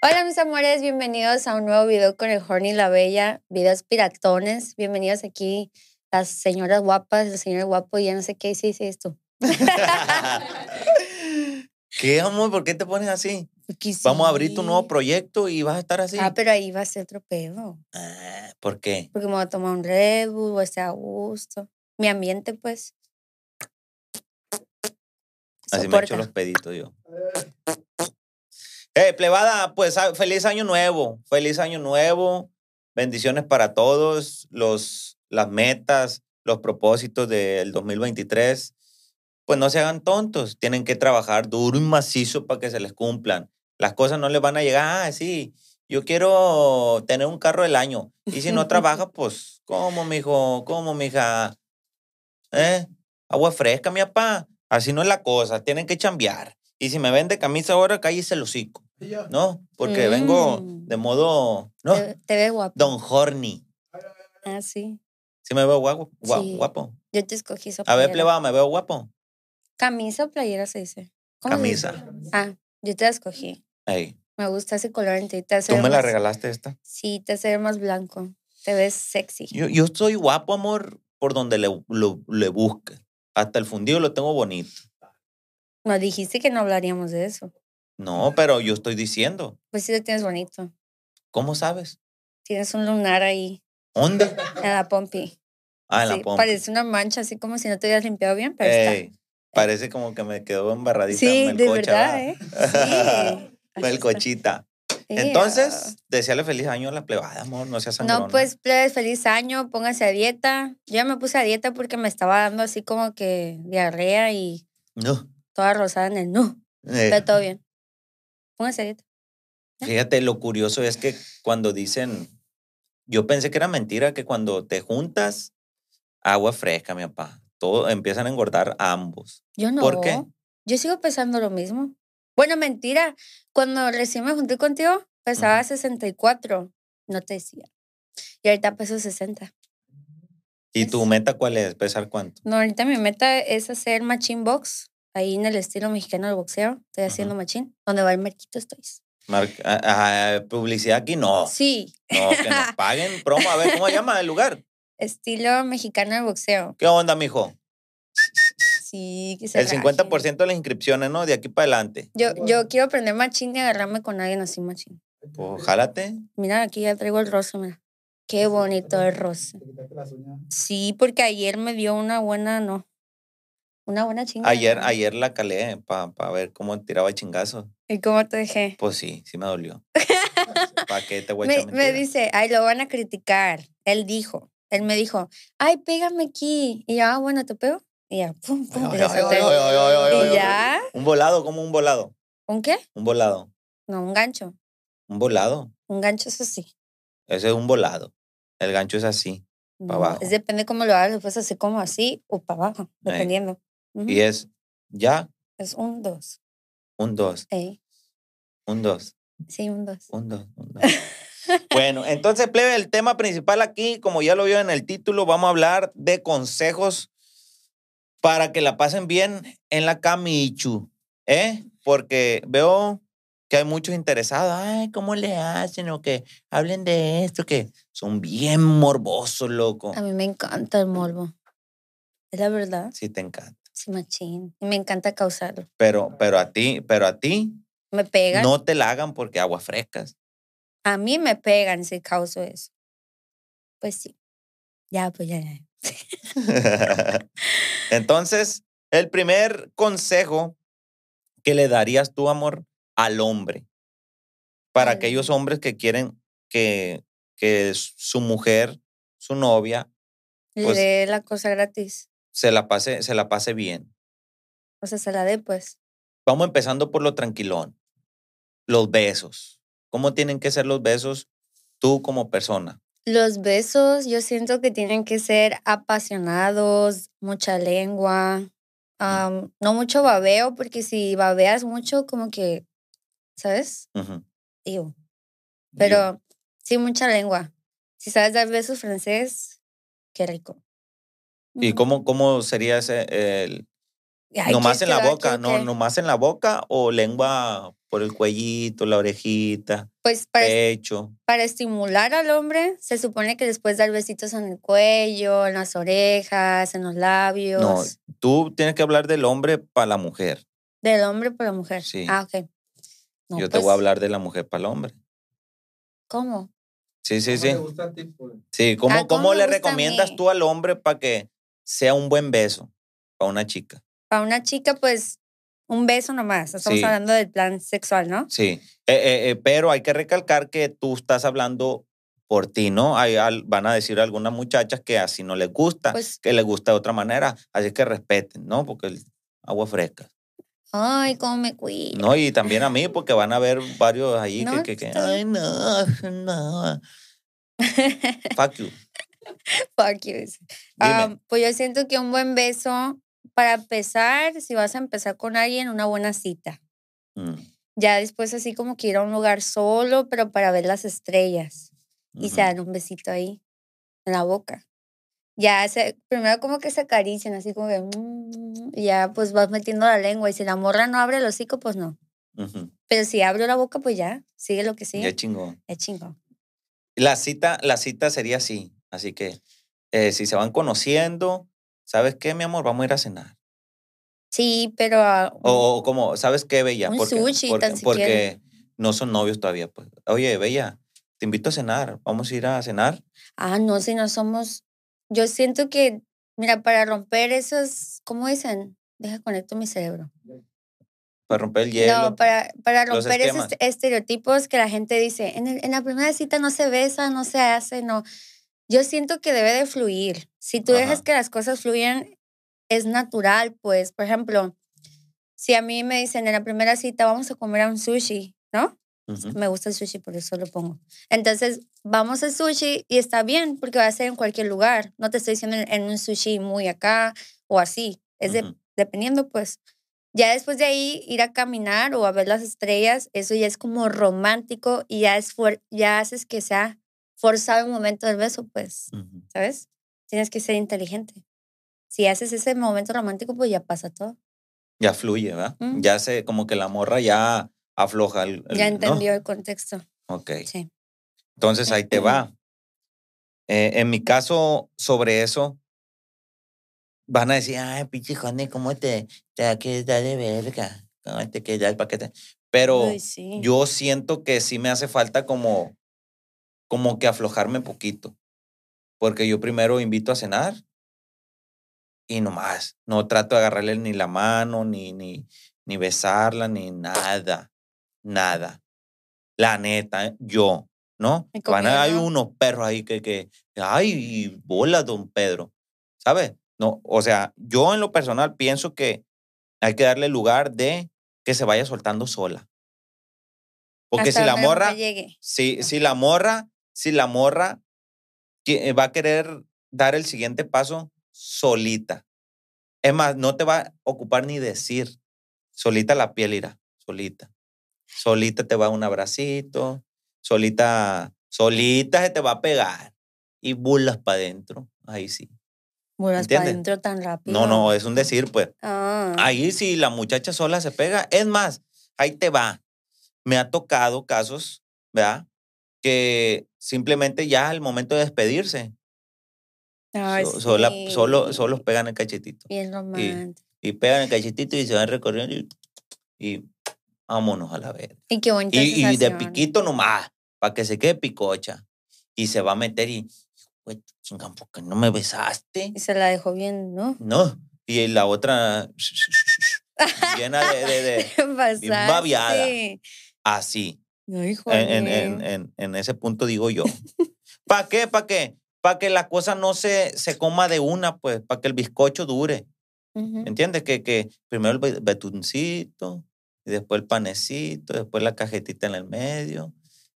Hola mis amores, bienvenidos a un nuevo video con el Horny la Bella, videos piratones. Bienvenidos aquí las señoras guapas, el señor guapo y ya no sé qué sí, sí, esto. ¿Qué, amor? ¿Por qué te pones así? Porque Vamos a abrir tu nuevo proyecto y vas a estar así. Ah, pero ahí va a ser otro pedo. Ah, ¿Por qué? Porque me voy a tomar un Red Bull, voy a estar a gusto. Mi ambiente, pues. Así me echo soporta. los peditos yo. Eh, plebada, pues ah, feliz año nuevo. Feliz año nuevo. Bendiciones para todos. Los, las metas, los propósitos del 2023. Pues no se hagan tontos. Tienen que trabajar duro y macizo para que se les cumplan. Las cosas no les van a llegar. Ah, sí, yo quiero tener un carro del año. Y si no trabaja, pues, ¿cómo, mijo? ¿Cómo, mija? ¿Eh? Agua fresca, mi papá. Así no es la cosa. Tienen que chambear. Y si me vende camisa ahora, cállese el hocico. ¿No? Porque vengo de modo. No, Te, te ves guapo. Don Horny. Ah, sí. ¿Sí me veo guapo? Gua- Sí. guapo? Yo te escogí esa A ver, playera. plebada, ¿me veo guapo? Camisa o playera se dice. ¿Cómo se dice? Camisa. Ah, yo te la escogí. Ey, Me gusta ese color en ti. Te hace ¿Tú me la regalaste esta? Sí, te hace ver más blanco. Te ves sexy. Yo, yo soy guapo, amor, por donde le, lo- le busque. Hasta el fundido lo tengo bonito. Nos dijiste que no hablaríamos de eso. No, pero yo estoy diciendo. Pues sí lo tienes bonito. ¿Cómo sabes? Tienes un lunar ahí ¿Dónde? en la pompi. Ah, en Sí, la pompa. Parece una mancha, así como si no te hubieras limpiado bien, pero está. Ey, parece como que me quedó embarradita Sí, de verdad. ¿eh? Sí. Está. Melcochita. Entonces, deseale feliz año a la plebada, amor. No seas ah. sangrona. No, pues, plebes, feliz año, pónganse a dieta. Yo ya me puse a dieta porque me estaba dando así como que diarrea y No. toda rosada en el no. Eh, Pero todo bien. Pónganse a dieta. Fíjate, lo curioso es que cuando dicen, yo pensé que era mentira que cuando te juntas, agua fresca, mi papá, todo empiezan a engordar ambos. Yo no. ¿Por qué? Yo sigo pesando lo mismo. Bueno, mentira. Cuando recién me junté contigo, pesaba 64. No te decía. Y ahorita peso 60. ¿Y Es- tu meta cuál es? ¿Pesar cuánto? No, ahorita mi meta es hacer machine box. Ahí en el estilo mexicano del boxeo. Estoy haciendo machine. Donde va el merquito estoy. Mar- publicidad aquí no. Sí. No, que nos paguen promo. A ver, ¿cómo se llama el lugar? Estilo mexicano del boxeo. ¿Qué onda, mijo? Sí, que se El raje. 50% de las inscripciones, ¿no? De aquí para adelante. Yo, yo quiero aprender machine y agarrarme con alguien así machine. Pues jálate. Mira, aquí ya traigo el rosa, mira. Qué bonito el rosa. Sí, porque ayer me dio una buena, no. Una buena chingada. Ayer, ayer la calé para ver cómo tiraba chingazo. ¿Y cómo te dejé? Pues sí, sí me dolió. ¿Para qué te voy a Me, me dice, ay, lo van a criticar. Él dijo, él me dijo, ay, pégame aquí. Y yo, ah, bueno, ¿te pego? Y ya, pum, pum. Ay, ay, Y ya, Un volado, como un volado. ¿un qué? Un volado. No, un gancho. Un volado. Un gancho es así. Ese es un volado. El gancho es así. Pa' No, abajo. Es depende cómo lo hagas, lo puedes hacer como así o para abajo, Ey. Y es ya, Es un dos. un dos, Ey, un dos, sí, un dos. un dos, un dos. bueno, entonces, plebe, el tema principal aquí, como ya lo vio en el título, vamos a hablar de consejos para que la pasen bien en la camichu, ¿eh? Porque veo que hay muchos interesados, ay, ¿cómo le hacen? O que hablen de esto, que son bien morbosos, loco. A mí me encanta el morbo. Es la verdad. Sí, te encanta. Machín. Me encanta causarlo. Pero, pero a ti, pero a ti, Me pegan. No te la hagan porque aguas frescas. A mí me pegan si causo eso. Pues sí. Ya, pues ya, ya. Entonces, el primer consejo que le darías tú, amor, al hombre, para aquellos hombres que quieren que, que su mujer, su novia, Le Pues- dé la cosa gratis. Se la pase, se la pase bien. O sea, se la dé, pues. Vamos empezando por lo tranquilón. Los besos. ¿Cómo tienen que ser los besos tú como persona? Los besos, yo siento que tienen que ser apasionados, mucha lengua, no mucho babeo, porque si babeas mucho, como que, ¿sabes? Ew. Pero sí, mucha lengua. Si sabes dar besos francés, qué rico. ¿Y cómo, cómo sería ese, el, Ay, nomás ¿quieres en la boca? No, nomás en la boca o lengua por el cuellito, la orejita, Pues para, pecho. para estimular al hombre, se supone que después dar besitos en el cuello, en las orejas, en los labios. No, tú tienes que hablar del hombre para la mujer. Del hombre para la mujer. Sí. Ah, ok. No, Yo te pues, voy a hablar de la mujer para el hombre. ¿Cómo? Sí, sí, ¿Cómo sí. te gusta a ti, pues? Sí, ¿cómo, Ah, ¿cómo cómo le recomiendas tú al hombre para que sea un buen beso para una chica? Para una chica, pues, un beso nomás. Estamos Sí. hablando del plan sexual, ¿no? Sí, Eh, eh, eh, pero hay que recalcar que tú estás hablando por ti, ¿no? Hay, al- van a decir algunas muchachas que así no les gusta, Pues- que les gusta de otra manera, así que respeten, ¿no? Porque el agua fresca. Ay, cómo me cuido. No, y también a mí, porque van a haber varios ahí No, que, que, que, ay, no, no. Fuck you. Fuck you. pues yo siento que un buen beso, para empezar, si vas a empezar con alguien, una buena cita. Mm, Ya después así como que ir a un lugar solo, pero para ver las estrellas. Y se dan un besito ahí, en la boca. Ya, se, primero como que se acarician, así como que... mm, ya pues vas metiendo la lengua. Y si la morra no abre el hocico, pues no. Pero si abre la boca, pues ya, sigue lo que sigue. Ya chingón. Es chingón. La cita, la cita sería así. Así que eh, si se van conociendo, ¿sabes qué, mi amor? Vamos a ir a cenar. Sí, pero... ah, O, o como, ¿sabes qué, Bella? Un Porque, sushi, porque, tan porque no son novios todavía. Pues. Oye, Bella, te invito a cenar. Vamos a ir a cenar. Ah, no, si no somos. Yo siento que, mira, para romper esos, ¿cómo dicen? Deja conecto mi cerebro. Para romper el hielo. No, para, para romper esos estereotipos que la gente dice, en, el- en la primera cita no se besa, no se hace, no. Yo siento que debe de fluir. Si tú dejas que las cosas fluyan, es natural, pues. Por ejemplo, si a mí me dicen en la primera cita vamos a comer a un sushi, ¿no? Me gusta el sushi, por eso lo pongo. Entonces, vamos al sushi y está bien, porque va a ser en cualquier lugar. No te estoy diciendo en, un sushi muy acá o así. Es de- dependiendo, pues. Ya después de ahí, ir a caminar o a ver las estrellas, eso ya es como romántico y ya, es ya haces que sea forzado el momento del beso, pues, Ujú. ¿sabes? Tienes que ser inteligente. Si haces ese momento romántico, pues ya pasa todo. Ya fluye, ¿verdad? Mm. Ya se, como que la morra ya afloja el. el- Ya ¿no? entendió el contexto. Ok. Sí. Entonces ahí te va. Eh, en mi caso, sobre eso, van a decir, ay, pinche Juani, ¿cómo te, te da que dar de verga? ¿Cómo te queda el paquete? Pero sí. yo siento que sí me hace falta como, como que aflojarme poquito. Porque yo primero invito a cenar y nomás. No trato de agarrarle ni la mano, ni, ni, ni besarla, ni nada. Nada. La neta, yo, ¿no? Van a, hay unos perros ahí que, que, ay, bola, don Pedro. ¿Sabes? No, o sea, yo en lo personal pienso que hay que darle lugar de que se vaya soltando sola. Porque Hasta si la morra, si, si la morra, si la morra va a querer dar el siguiente paso solita. Es más, no te va a ocupar ni decir. Solita la piel irá, solita. Solita te va a un abracito, solita, solita se te va a pegar y burlas para adentro. Ahí sí. Muras para adentro tan rápido. No, no, es un decir, pues. Ah. Ahí si la muchacha sola se pega. Es más, ahí te va. Me ha tocado casos, ¿verdad? Que simplemente ya al momento de despedirse, Ay, so- sola- sí. solo, solos pegan el cachetito. Bien romántico. Y pegan el cachetito y se van recorriendo y, y vámonos a la verga. Y qué bonita Y, y de piquito nomás, para que se quede picocha. Y se va a meter y, güey, chinga, ¿por qué no me besaste? Y se la dejó bien, ¿no? No. Y la otra llena de, de- de- Pasaste. babiada. así. En, en- en- en- ese punto digo yo. ¿Para qué? ¿Para qué? Para que la cosa no se, se coma de una, pues, para que el bizcocho dure. ¿Entiendes? Que, que primero el be- betuncito, y después el panecito, después la cajetita en el medio,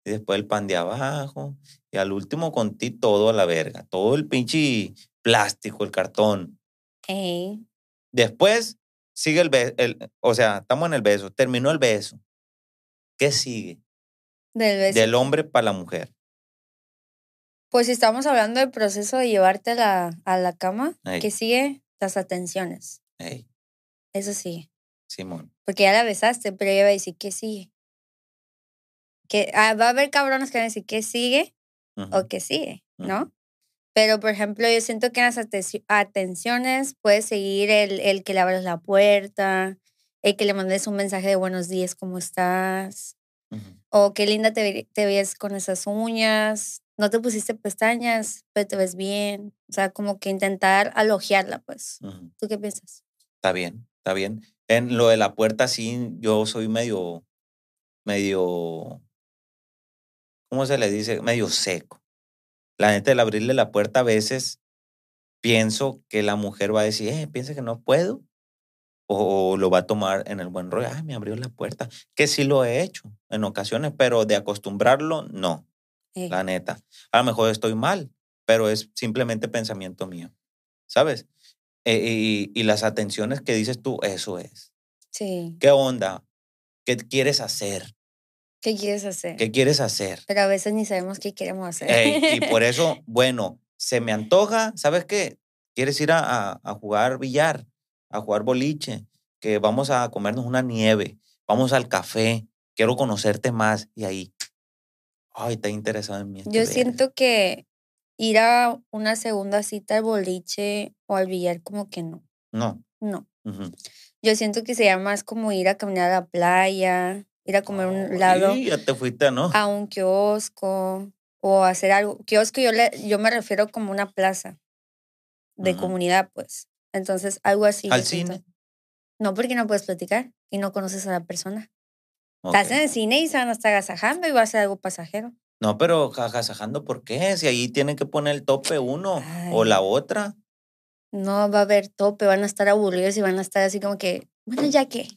y después el pan de abajo, y al último con ti todo a la verga, todo el pinche plástico, el cartón. Ey, Después sigue el beso, o sea, estamos en el beso, terminó el beso. ¿Qué sigue? Del beso. Del hombre para la mujer. Pues si estamos hablando del proceso de llevarte a la, a la cama, Ey. ¿qué sigue? Las atenciones. Ey, Eso sí. Simón. Porque ya la besaste, pero ella va a decir, ¿qué sigue? Que, ah, va a haber cabrones que van a decir, ¿qué sigue? O qué sigue, ¿no? Pero, por ejemplo, yo siento que en las atenci- atenciones puedes seguir el, el que le abres la puerta, el que le mandes un mensaje de buenos días, ¿cómo estás? O qué linda te, ve- te ves con esas uñas. No te pusiste pestañas, pero te ves bien. O sea, como que intentar alogiarla, pues. ¿Tú qué piensas? Está bien, está bien. En lo de la puerta, sí, yo soy medio, medio, ¿cómo se le dice? Medio seco. La neta, el abrirle la puerta a veces pienso que la mujer va a decir, eh, piensa que no puedo. O, lo va a tomar en el buen rollo, ay, me abrió la puerta. Que sí lo he hecho en ocasiones, pero de acostumbrarlo, no, Eh, la neta. A lo mejor estoy mal, pero es simplemente pensamiento mío, ¿sabes? Eh, y, y las atenciones que dices tú, eso es. sí. ¿Qué onda? ¿Qué quieres hacer? ¿Qué quieres hacer? ¿Qué quieres hacer? Pero a veces ni sabemos qué queremos hacer. Ey, y por eso, bueno, se me antoja, ¿sabes qué? ¿Quieres ir a, a- a jugar billar, a jugar boliche? Que vamos a comernos una nieve, vamos al café, quiero conocerte más. Y ahí, ay, está interesado en mí. este Yo siento que ir a una segunda cita al boliche o al billar como que no. No. No. ujú. Yo siento que sería más como ir a caminar a la playa, ir a comer un lado, Ay, ya te fuiste, ¿no? a un kiosco o hacer algo. Kiosco yo, le, yo me refiero como una plaza de comunidad, pues. Entonces, algo así. ¿Al siento. cine? No, porque no puedes platicar y no conoces a la persona. Estás en el cine y se van a estar agasajando y va a ser algo pasajero. No, pero jagasajando, ¿por qué? Si ahí tienen que poner el tope uno o la otra. No va a haber tope, van a estar aburridos y van a estar así como que, bueno, ya que,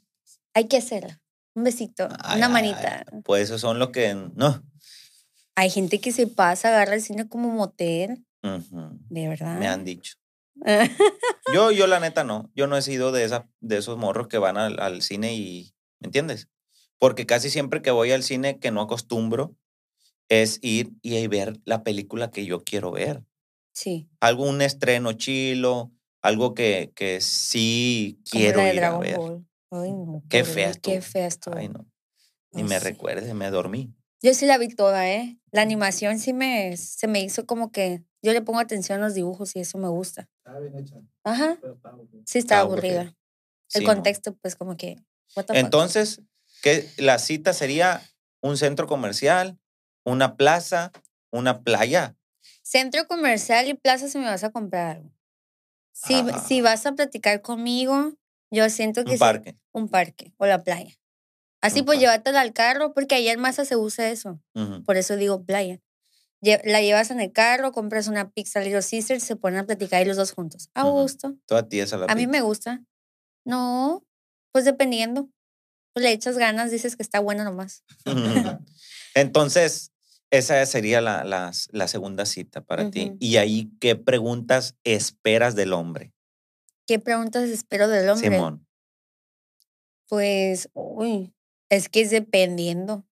hay que hacerlo. Un besito, Ay, una ay, manita. Pues esos son los que. No. Hay gente que se pasa, agarra el cine como motel, de verdad. Me han dicho. Yo, yo la neta no. Yo no he sido de, esa, de esos morros que van al, al cine y. ¿Me entiendes? Porque casi siempre que voy al cine que no acostumbro es ir y ver la película que yo quiero ver. sí, Algún estreno chilo, algo que, que sí quiero ir a ver. Ball. Ay, no. Qué fea Qué fea. Ay, no. Ni me recuerdes, me dormí. Yo sí la vi toda, ¿eh? La animación sí me, se me hizo como que yo le pongo atención a los dibujos y eso me gusta. Estaba bien hecha, Ajá, pero estaba sí estaba aburrida. aburrida. El Sí, contexto, pues como que, what the fuck. Entonces, que la cita sería un centro comercial, una plaza, una playa. Centro comercial y plaza si me vas a comprar algo. Si, Ah. si vas a platicar conmigo, yo siento que Un sí, parque. un parque o la playa. Así Un pues parque. llévatela al carro, porque allá en Masa se usa eso. Ujú. Por eso digo playa. La llevas en el carro, compras una pizza Little Caesar, se ponen a platicar y los dos juntos. A gusto. Toda tiesa la A mí me gusta. No, pues dependiendo. Pues le echas ganas, dices que está bueno nomás. Entonces, esa sería la, la- la segunda cita para ti. Y ahí, ¿qué preguntas esperas del hombre? ¿Qué preguntas espero del hombre? Simón. Pues, uy, es que es dependiendo.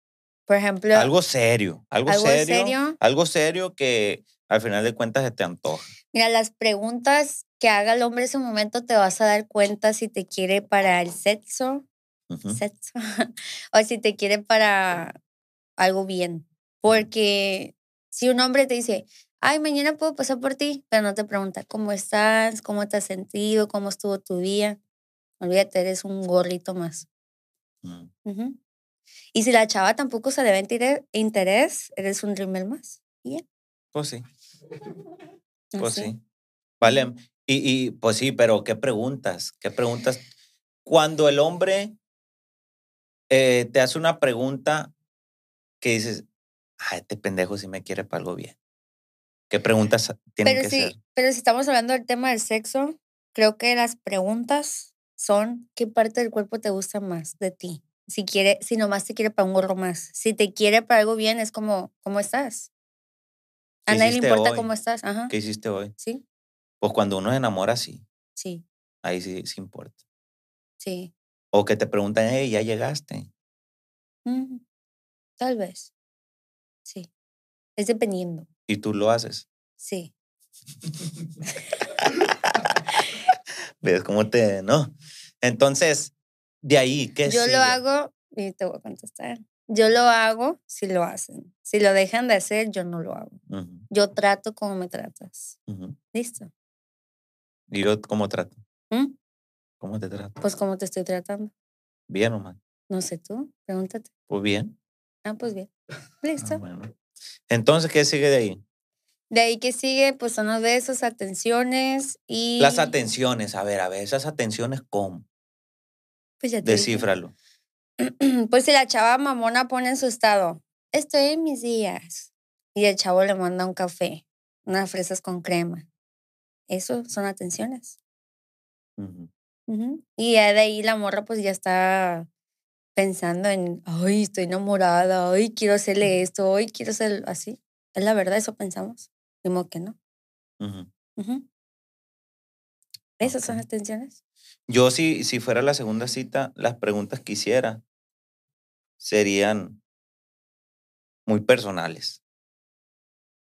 Por ejemplo, Algo serio, algo, ¿Algo serio, serio? Algo serio que al final de cuentas se te antoja. mira, las preguntas que haga el hombre en ese momento te vas a dar cuenta si te quiere para el sexo, Ujú. sexo o si te quiere para algo bien. Porque si un hombre te dice, ay, mañana puedo pasar por ti, pero no te pregunta, ¿cómo estás? ¿Cómo te has sentido? ¿Cómo estuvo tu día? Olvídate, eres un gorrito más. Mm. Ujú. Y si la chava tampoco se le ve intere- interés, eres un rimel más. Pues sí, pues Así. sí. Vale. Y, y pues sí, pero ¿qué preguntas? ¿Qué preguntas? Cuando el hombre eh, te hace una pregunta que dices, ah, este pendejo sí me quiere para algo bien. ¿Qué preguntas tienen Pero que sí, ser? pero si estamos hablando del tema del sexo, creo que las preguntas son qué parte del cuerpo te gusta más de ti. Si quiere, si nomás te quiere para un gorro más. Si te quiere para algo bien, es como, ¿cómo estás? A ¿Qué nadie le importa hoy? cómo estás. Ajá. ¿Qué hiciste hoy? Sí, Pues cuando uno se enamora, sí. sí, Ahí sí, sí importa. sí. O que te preguntan, hey, ¿ya llegaste? Mm, tal vez. Sí. Es dependiendo. Y tú lo haces. Sí. ¿Ves cómo te, no? Entonces, de ahí, ¿qué Yo sigue? lo hago y te voy a contestar. Yo lo hago si lo hacen. Si lo dejan de hacer, yo no lo hago. Yo trato como me tratas. ¿Listo? ¿Y yo cómo trato? ¿Mm? ¿Cómo te trato? Pues como te estoy tratando. ¿Bien o mal? No sé tú, pregúntate. Pues bien. Ah, pues bien. Ah, Listo. bueno. Entonces, ¿qué sigue de ahí? De ahí que sigue, pues son los besos, atenciones y... Las atenciones. A ver, a ver, esas atenciones, ¿cómo? Pues ya te dije. Descífralo. Pues si la chava mamona pone en su estado, estoy en mis días. Y el chavo le manda un café, unas fresas con crema. Eso son atenciones. Y ya de ahí la morra pues ya está pensando en, ay, estoy enamorada, ay, quiero hacerle esto, ay, quiero hacer así. Es la verdad, eso pensamos. Como que no. Ujú. Esas son Ok. atenciones. Yo, si, si fuera la segunda cita, las preguntas que hiciera serían muy personales.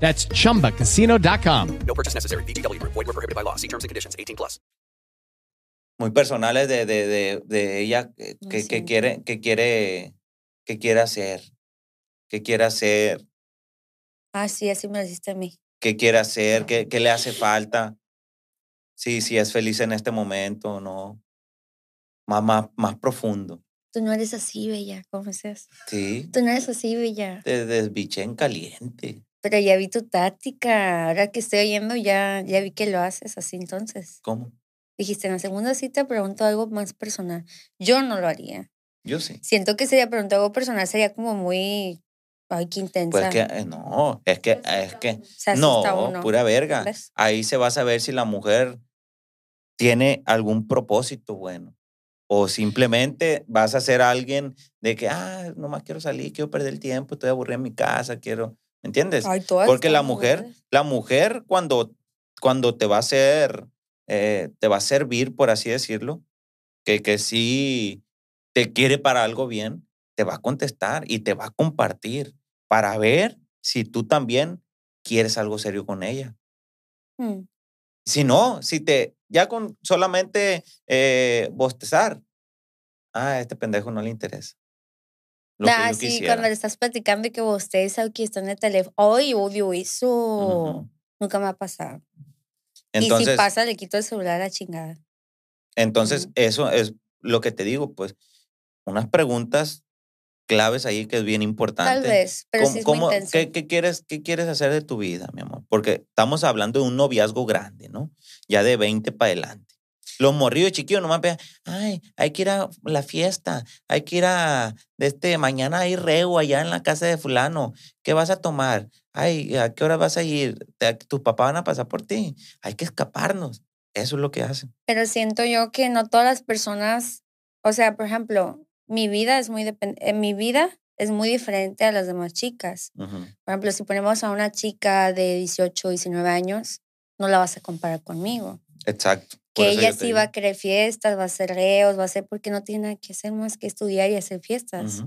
That's chumbacasino.com. No purchase necessary. VGW Group. Void were prohibited by law. See terms and conditions. 18 plus. Muy personales de, de, de, de ella eh, que, que sé. quiere, que quiere, que quiere hacer, que quiere hacer, Ah, sí, así me lo hiciste a mí. qué quiere hacer, qué, qué le hace falta. Sí, si es feliz en este momento o no. Más, más, más profundo. Tú no eres así, Bella, ¿cómo? Sí, Tú no eres así, Bella. te desbiché en caliente. Pero ya vi tu táctica. Ahora que estoy oyendo, ya, ya vi que lo haces así entonces. ¿Cómo? Dijiste, en la segunda cita pregunto algo más personal. Yo no lo haría. Yo sí. Siento que sería preguntar algo personal, sería como muy. Ay, qué intensa. Pues que, eh, no, es que, es que, Se no, uno. pura verga. ¿Ves? Ahí se va a saber si la mujer tiene algún propósito bueno. O simplemente vas a ser alguien de que, ah, nomás quiero salir, quiero perder el tiempo, estoy aburrida en mi casa, quiero, ¿me entiendes? Ay, Porque la mujer, la mujer cuando, cuando te va a hacer, eh, te va a servir, por así decirlo, que, que sí te quiere para algo bien, te va a contestar y te va a compartir para ver si tú también quieres algo serio con ella. Mm. Si no, si te, ya con solamente eh, bostezar, ah, a este pendejo no le interesa. Lo que Ah, yo sí, quisiera. cuando le estás platicando y que ustedes aquí están en el teléfono. Ay, odio eso. Ujú. Nunca me ha pasado. y Entonces, si pasa, le quito el celular a la chingada. entonces Ujú. eso es lo que te digo, pues, unas preguntas claves ahí que es bien importante. Tal vez, pero ¿Cómo- sí es muy qué, qué quieres, ¿Qué quieres hacer de tu vida, mi amor? Porque estamos hablando de un noviazgo grande, ¿no? Ya de 20 para adelante. Los morrillos chiquillos nomás vean, ay, hay que ir a la fiesta, hay que ir a, de este, mañana hay reo allá en la casa de fulano, ¿qué vas a tomar? Ay, ¿a qué hora vas a ir? ¿Tus papás van a pasar por ti? Hay que escaparnos. Eso es lo que hacen. Pero siento yo que no todas las personas, o sea, por ejemplo, mi vida es muy en mi vida es muy diferente a las demás chicas. Por ejemplo, si ponemos a una chica de 18, 19 años, no la vas a comparar conmigo. Exacto. Que ella sí va a querer fiestas, va a hacer reos, va a hacer porque no tiene nada que hacer más que estudiar y hacer fiestas.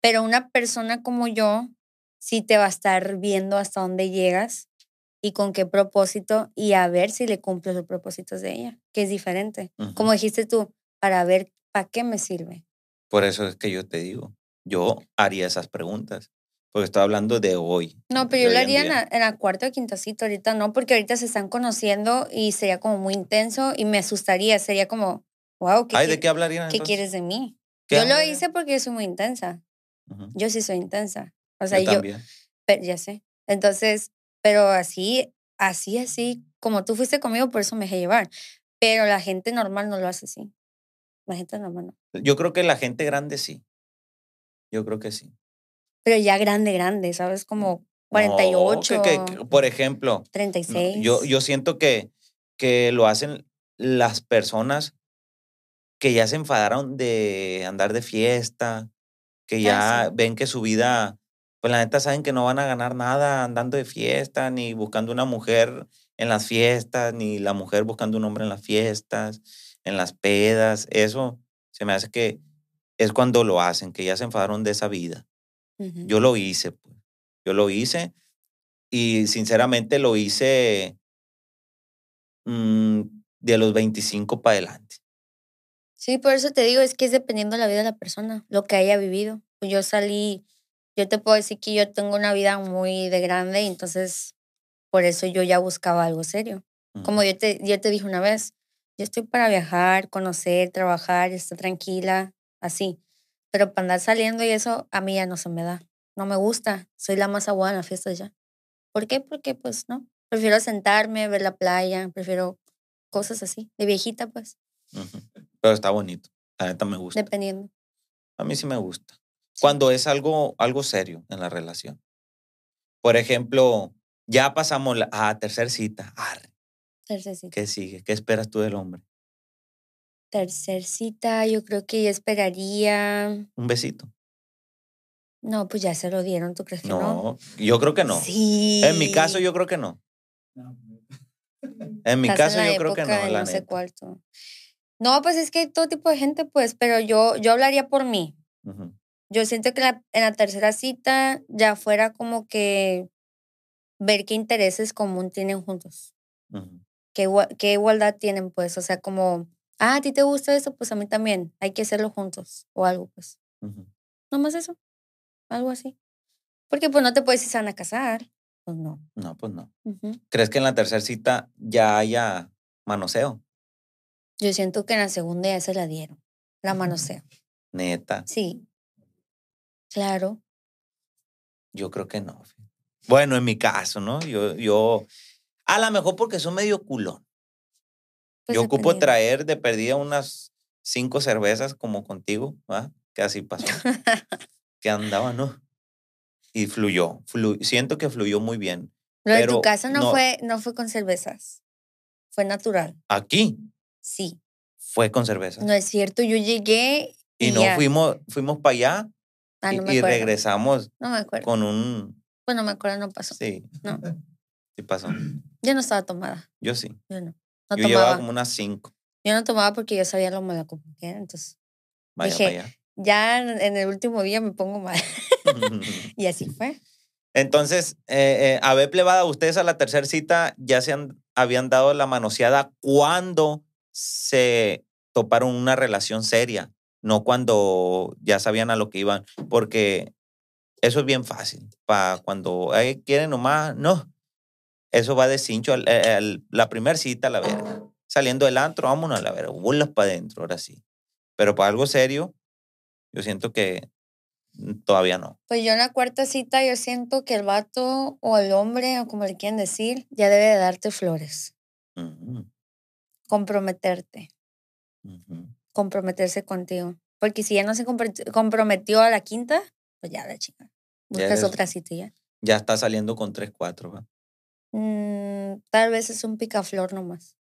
Pero una persona como yo, sí te va a estar viendo hasta dónde llegas y con qué propósito y a ver si le cumples los propósitos de ella, que es diferente. Como dijiste tú, para ver para qué me sirve. Por eso es que yo te digo, yo haría esas preguntas, porque estoy hablando de hoy. No, pero yo lo en haría en día. la, en la cuarta o quinta cita, ahorita no, porque ahorita se están conociendo y sería como muy intenso y me asustaría, sería como, wow, ¿qué, Ay, ¿de qué hablarían qué quieres de mí? ¿Qué Yo lo hice porque yo soy muy intensa, yo sí soy intensa. O sea, yo yo, también. pero ya sé. Entonces, pero así, así, así, como tú fuiste conmigo, por eso me dejé llevar. Pero la gente normal no lo hace así. La gente normal no. Yo creo que la gente grande sí. Yo creo que sí. Pero ya grande, grande, ¿sabes? Como No, 48, que- que- por ejemplo, no, 36. yo, yo siento que, que lo hacen las personas que ya se enfadaron de andar de fiesta, que ya Ah, sí. ven que su vida, pues la neta saben que no van a ganar nada andando de fiesta, ni buscando una mujer en las fiestas, ni la mujer buscando un hombre en las fiestas, en las pedas. Eso se me hace que es cuando lo hacen, que ya se enfadaron de esa vida. Yo lo hice, pues. Yo lo hice y sinceramente lo hice mm, de los 25 para adelante. Sí, por eso te digo, es que es dependiendo de la vida de la persona, lo que haya vivido. Yo salí, yo te puedo decir que yo tengo una vida muy de grande y entonces por eso yo ya buscaba algo serio. Como yo te, yo te dije una vez, yo estoy para viajar, conocer, trabajar, estar tranquila, así. Pero para andar saliendo y eso, a mí ya no se me da. No me gusta. Soy la más aguada en las fiestas ya. ¿Por qué? Porque pues no. Prefiero sentarme, ver la playa, prefiero cosas así, de viejita pues. Pero está bonito. La neta me gusta. dependiendo. A mí sí me gusta. Cuando es algo, algo serio en la relación. Por ejemplo, ya pasamos la, a tercer cita. Arre, Tercer cita. ¿Qué sigue? ¿Qué esperas tú del hombre? Tercer cita, yo creo que yo esperaría. ¿Un besito? No, pues ya se lo dieron, ¿tú crees que no? No, yo creo que no. Sí. En mi caso, yo creo que no. En mi Estás caso, en yo creo que no, la no sé cuánto. No, pues es que hay todo tipo de gente, pues, pero yo, yo hablaría por mí. Yo siento que la- en la tercera cita ya fuera como que ver qué intereses común tienen juntos, qué, qué igualdad tienen, pues, o sea, como, ah, a ti te gusta eso, pues a mí también, hay que hacerlo juntos o algo, pues. Ujú. Nomás eso, algo así. Porque pues no te puedes ir a casar, pues no. No, pues no. ¿Crees que en la tercera cita ya haya manoseo? Yo siento que en la segunda ya se la dieron, la manoseo. Neta, Sí. Claro. yo creo que no. Bueno, en mi caso, ¿no? Yo, yo, a lo mejor porque soy medio culón. Pues, yo ocupo traer de perdida unas cinco cervezas como contigo, ¿va? Que así pasó. que andaba, ¿no? Y fluyó, flu- siento que fluyó muy bien. Lo de pero tu casa no, no. fue no fue con cervezas. Fue natural. Aquí Sí. fue con cerveza. No es cierto, yo llegué y, y no ya. fuimos, fuimos para allá Ah, y, no y acuerdo. regresamos No me acuerdo. con un... Pues no me acuerdo, no pasó. Sí, No. sí pasó. Yo no estaba tomada. Yo sí. Yo no. No yo llevaba tomaba. como unas cinco. Yo no tomaba porque yo sabía lo mala que era. Entonces, Vaya, Dije, ya en el último día me pongo mal. vaya. y así fue. Entonces, eh, eh, a ver, plebada, ustedes a la tercera cita ya se han- habían dado la manoseada cuando se toparon una relación seria, no cuando ya sabían a lo que iban, porque eso es bien fácil. Para cuando "Ay, quieren nomás, no. Eso va de cincho. al- eh, al- la primera cita a la verga. Saliendo del antro, vámonos a la verga. Bolas para adentro, ahora sí. Pero para algo serio, yo siento que mm, todavía no. Pues yo en la cuarta cita yo siento que el vato o el hombre, o como le quieran decir, ya debe de darte flores. Ujú, Comprometerte. ujú. Comprometerse contigo. Porque si ya no se compro- comprometió a la quinta, pues ya la chica. Ya Buscas eres- otra cita ya. Ya está saliendo con 3, 4. ¿va? Mm, tal vez es un picaflor nomás.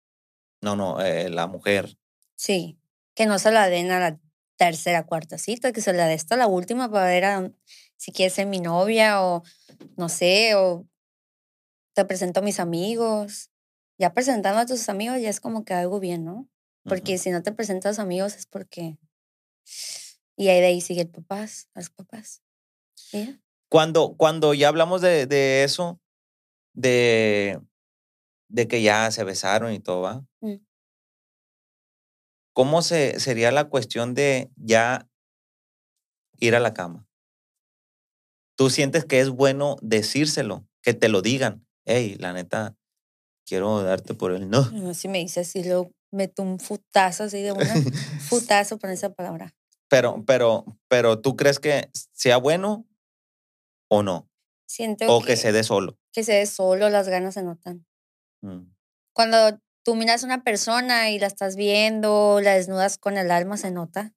No, no, eh, la mujer. Sí. Que no se la den a la tercera, cuarta cita, que se la dé hasta la última para ver a, si quiere ser mi novia o no sé, o te presento a mis amigos. Ya presentando a tus amigos ya es como que algo bien, ¿no? Porque si no te presentas amigos es porque... Y ahí de ahí sigue el papás, a los papás. ¿Y ya? Cuando, cuando ya hablamos de, de eso, de, de que ya se besaron y todo, ¿va? Mm. ¿Cómo se, sería la cuestión de ya ir a la cama? ¿Tú sientes que es bueno decírselo, que te lo digan? Hey, la neta, quiero darte por el no. No, si me dice así, luego meto un futazo así de una. futazo por esa palabra. Pero, pero, pero, ¿tú crees que sea bueno o no? Siento O que se dé solo. Que se dé solo, las ganas se notan. Mm. Cuando tú miras a una persona y la estás viendo, la desnudas con el alma, se nota.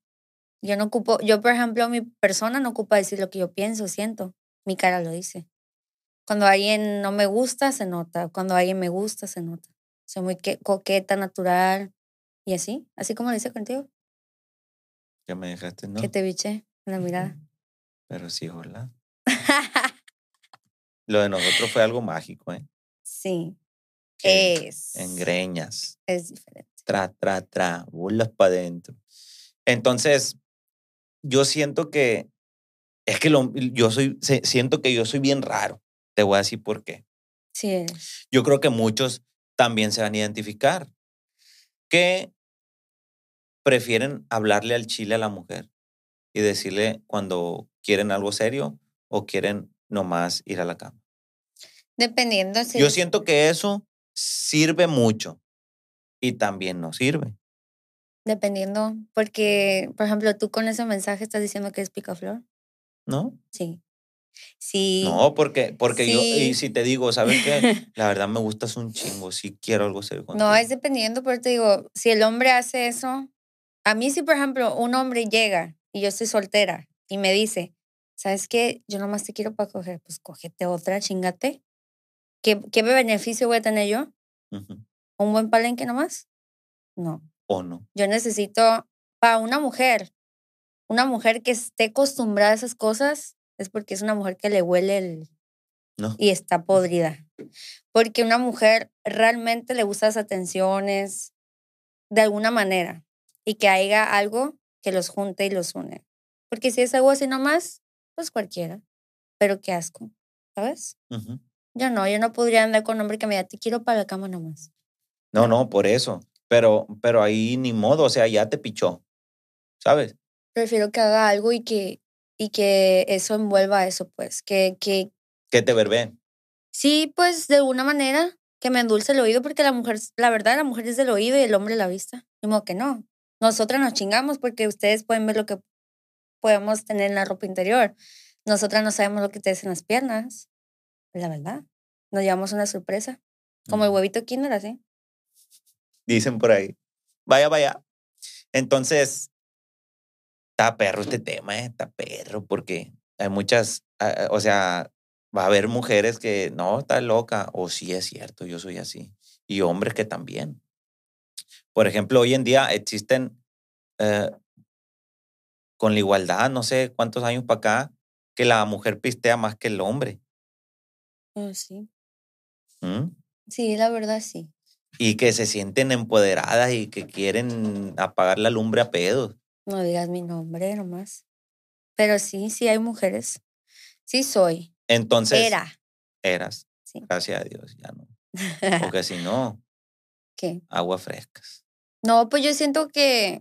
Yo no ocupo, yo por ejemplo, mi persona no ocupa decir lo que yo pienso, siento. Mi cara lo dice. Cuando alguien no me gusta, se nota. Cuando alguien me gusta, se nota. Soy muy que- coqueta, natural. Y así, así como lo hice contigo, Ya me dejaste, ¿no? que te biché en la mirada. Pero sí, hola. Lo de nosotros fue algo mágico, ¿eh? sí, Que es. En greñas. Es diferente. Tra, tra, tra. Bolas para adentro. Entonces, yo siento que. Es que lo, yo soy. Siento que yo soy bien raro. Te voy a decir por qué. Sí. Yo creo que muchos también se van a identificar. Que prefieren hablarle al chile a la mujer y decirle cuando quieren algo serio o quieren nomás ir a la cama. Dependiendo si. Yo siento que eso sirve mucho y también no sirve. Dependiendo, porque, por ejemplo, tú con ese mensaje estás diciendo que es picaflor. ¿No? Sí. Sí. No, porque, porque yo, y Sí. si te digo, ¿sabes qué? La verdad me gustas un chingo, si quiero algo serio contigo. No, es dependiendo, pero te digo, si el hombre hace eso, a mí si, por ejemplo, un hombre llega y yo estoy soltera y me dice, ¿sabes qué? Yo nomás te quiero para coger, pues cógete otra, chingate. ¿Qué, qué beneficio voy a tener yo? Ujú. ¿Un buen palenque nomás? No. ¿O no? Yo necesito, para una mujer, una mujer que esté acostumbrada a esas cosas, es porque es una mujer que le huele el, No. y está podrida. Porque una mujer realmente le gusta las atenciones de alguna manera y que haya algo que los junte y los une. Porque si es algo así nomás, pues cualquiera. Pero qué asco, ¿sabes? Ujú. Yo no, yo no podría andar con un hombre que me diga, te quiero para la cama nomás. No, no, por eso. Pero, pero ahí ni modo, o sea, ya te pichó. ¿Sabes? Prefiero que haga algo y que, y que eso envuelva a eso, pues. Que, que Que te verbé. sí, pues de alguna manera, que me endulce el oído, porque la mujer, la verdad, la mujer es del oído y el hombre la vista. Modo que no. Nosotras nos chingamos porque ustedes pueden ver lo que podemos tener en la ropa interior. Nosotras no sabemos lo que te en las piernas. La verdad. Nos llevamos una sorpresa. Como el huevito kinder, así. Dicen por ahí. Vaya, vaya. Entonces, está perro este tema, ¿eh? está perro, porque hay muchas, o sea, va a haber mujeres que no, está loca, o sí es cierto, yo soy así, y hombres que también. Por ejemplo, hoy en día existen, eh, con la igualdad, no sé cuántos años para acá, que la mujer pistea más que el hombre. Oh, sí. ¿m? Sí, la verdad, sí. Y que se sienten empoderadas y que quieren apagar la lumbre a pedos. No digas mi nombre nomás. Pero sí, sí hay mujeres. Sí soy. Entonces, Era. eras. Sí. Gracias a Dios, ya no. Porque si no, ¿Qué? agua frescas. No, pues yo siento que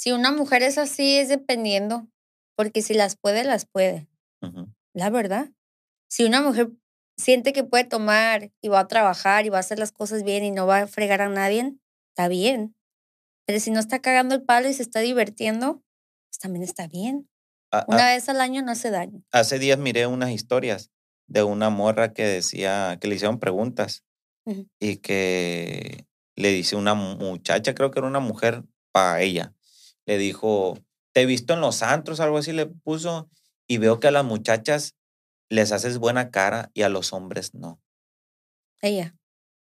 si una mujer es así es dependiendo, porque si las puede, las puede, la verdad. Si una mujer siente que puede tomar y va a trabajar y va a hacer las cosas bien y no va a fregar a nadie, está bien. Pero si no está cagando el palo y se está divirtiendo, pues también está bien. Una vez al año no hace daño. hace días miré unas historias de una morra que decía, que le hicieron preguntas y que le dice una mu- muchacha, creo que era una mujer para ella, le dijo, te he visto en los antros, algo así le puso, y veo que a las muchachas les haces buena cara y a los hombres no. Ella.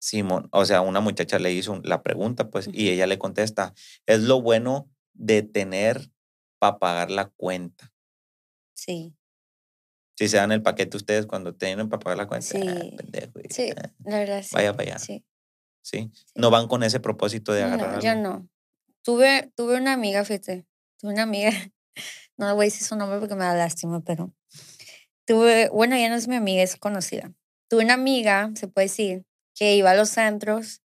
Simón, o sea, una muchacha le hizo la pregunta, pues, y ella le contesta, es lo bueno de tener para pagar la cuenta. Sí, Si se dan el paquete ustedes cuando tienen para pagar la cuenta, ah, Sí. pendejo, sí, ah, la verdad sí. Vaya para allá. Sí. ¿sí? No van con ese propósito de agarrar No, yo no. Tuve, tuve una amiga, fíjate. Tuve una amiga, no voy a decir su nombre porque me da lástima, pero tuve, bueno, ya no es mi amiga, es conocida. Tuve una amiga, se puede decir, que iba a los antros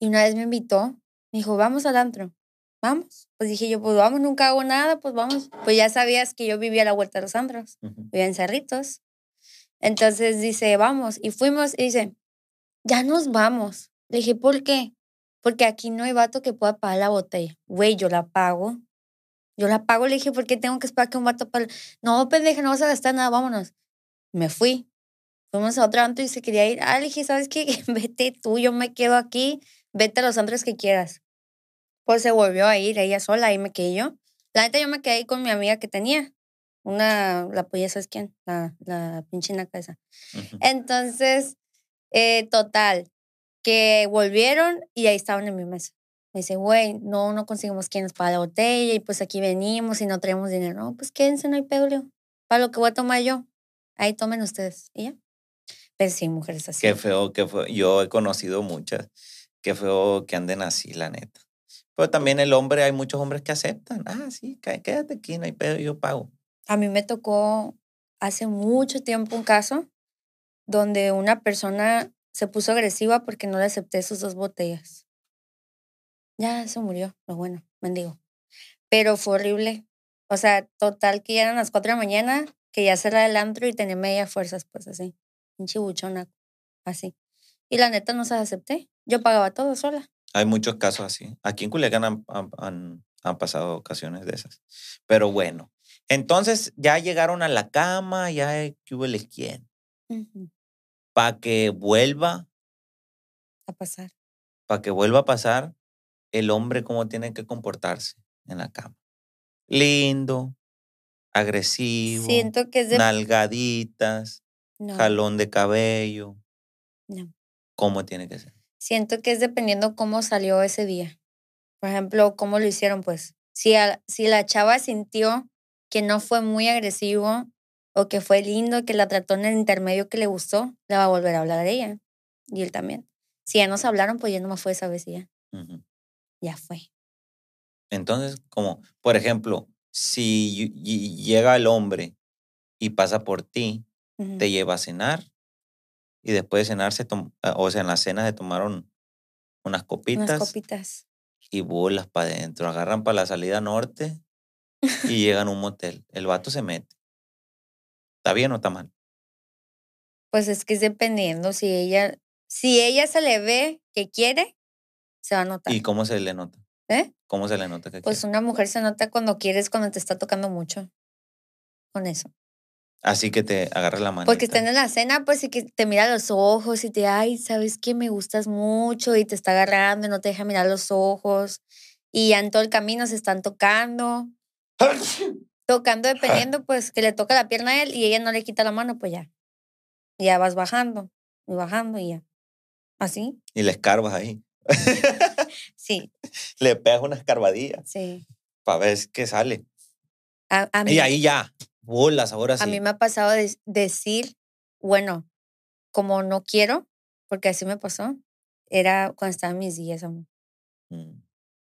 y una vez me invitó, me dijo, vamos al antro, vamos. Pues dije yo, pues vamos, nunca hago nada, pues vamos. Pues ya sabías que yo vivía a la vuelta de los antros, Ujú. vivía en Cerritos. Entonces dice, vamos, y fuimos y dice, ya nos vamos. Le dije, ¿por qué? Porque aquí no hay vato que pueda pagar la botella. Güey, yo la pago. Yo la pago, le dije, ¿por qué tengo que esperar que un vato pague? No, pendeja, no vas a gastar nada, vámonos. Me fui. Fuimos a otro antro y se quería ir. Ah, le dije, ¿sabes qué? Vete tú, yo me quedo aquí. Vete a los antros que quieras. Pues se volvió a ir ella sola, ahí me quedé yo. La neta, yo me quedé ahí con mi amiga que tenía. Una, la pues ya sabes quién, la, la pinche naca esa. Entonces, eh, total, que volvieron y ahí estaban en mi mesa. Me dice, güey, no, no conseguimos quién nos paga la botella y pues aquí venimos y no traemos dinero. No, pues quédense, no hay pedo. Para lo que voy a tomar yo, ahí tomen ustedes. Y ya. Pero sí, mujeres así. Qué feo, qué feo. Yo he conocido muchas. Qué feo que anden así, la neta. Pero también el hombre, hay muchos hombres que aceptan. Ah, sí, quédate aquí, no hay pedo, yo pago. A mí me tocó hace mucho tiempo un caso donde una persona se puso agresiva porque no le acepté sus dos botellas. Ya se murió, lo bueno, mendigo. Pero fue horrible. O sea, total que ya eran las 4 de la mañana, que ya cerraba el antro y tenía media fuerzas, pues así. Pinche buchona, así. Y la neta no se las acepté. Yo pagaba todo sola. Hay muchos casos así. Aquí en Culiacán han, han- han- han pasado ocasiones de esas. Pero bueno, entonces ya llegaron a la cama, ya que hubo el quién. Ujú, Para que vuelva, A pasar. para que vuelva a pasar, el hombre cómo tiene que comportarse en la cama. Lindo, agresivo, Siento que es de... nalgaditas, no, jalón de cabello. no. ¿Cómo tiene que ser? Siento que es dependiendo cómo salió ese día. Por ejemplo, cómo lo hicieron, pues. Si, a- si la chava sintió que no fue muy agresivo o que fue lindo, que la trató en el intermedio que le gustó, le va a volver a hablar a ella. Y él también. Si ya nos hablaron, pues ya no me fue esa vez y ya. Ujú. Ya fue. Entonces, como, por ejemplo, si ll- ll- llega el hombre y pasa por ti, Ujú. te lleva a cenar y después de cenar, se ah, o sea, en la cena se tomaron unas copitas Unas copitas. y bolas para adentro. Agarran para la salida norte y llegan a un motel. El vato se mete. ¿Está bien o está mal? Pues es que es dependiendo. Si ella, si ella se le ve que quiere, se va a notar. ¿Y cómo se le nota? ¿Eh? ¿Cómo se le nota que Pues quiere? una mujer se nota cuando quieres, cuando te está tocando mucho. Con eso. Así que te agarra la mano. Porque están en la cena, pues, y que te mira a los ojos y te, ay, sabes que me gustas mucho y te está agarrando y no te deja mirar los ojos. Y ya en todo el camino se están tocando, tocando dependiendo, pues, que le toca la pierna a él y ella no le quita la mano, pues ya. Ya vas bajando y bajando y ya. ¿Así? Y le escarbas ahí. Sí, Le pegas una escarbadilla sí. para ver qué sale. A, a mí, Y ahí ya. Bolas, ahora sí. a mí me ha pasado de- decir, bueno, como no quiero, porque así me pasó, era cuando estaba en mis días, amor. Mm.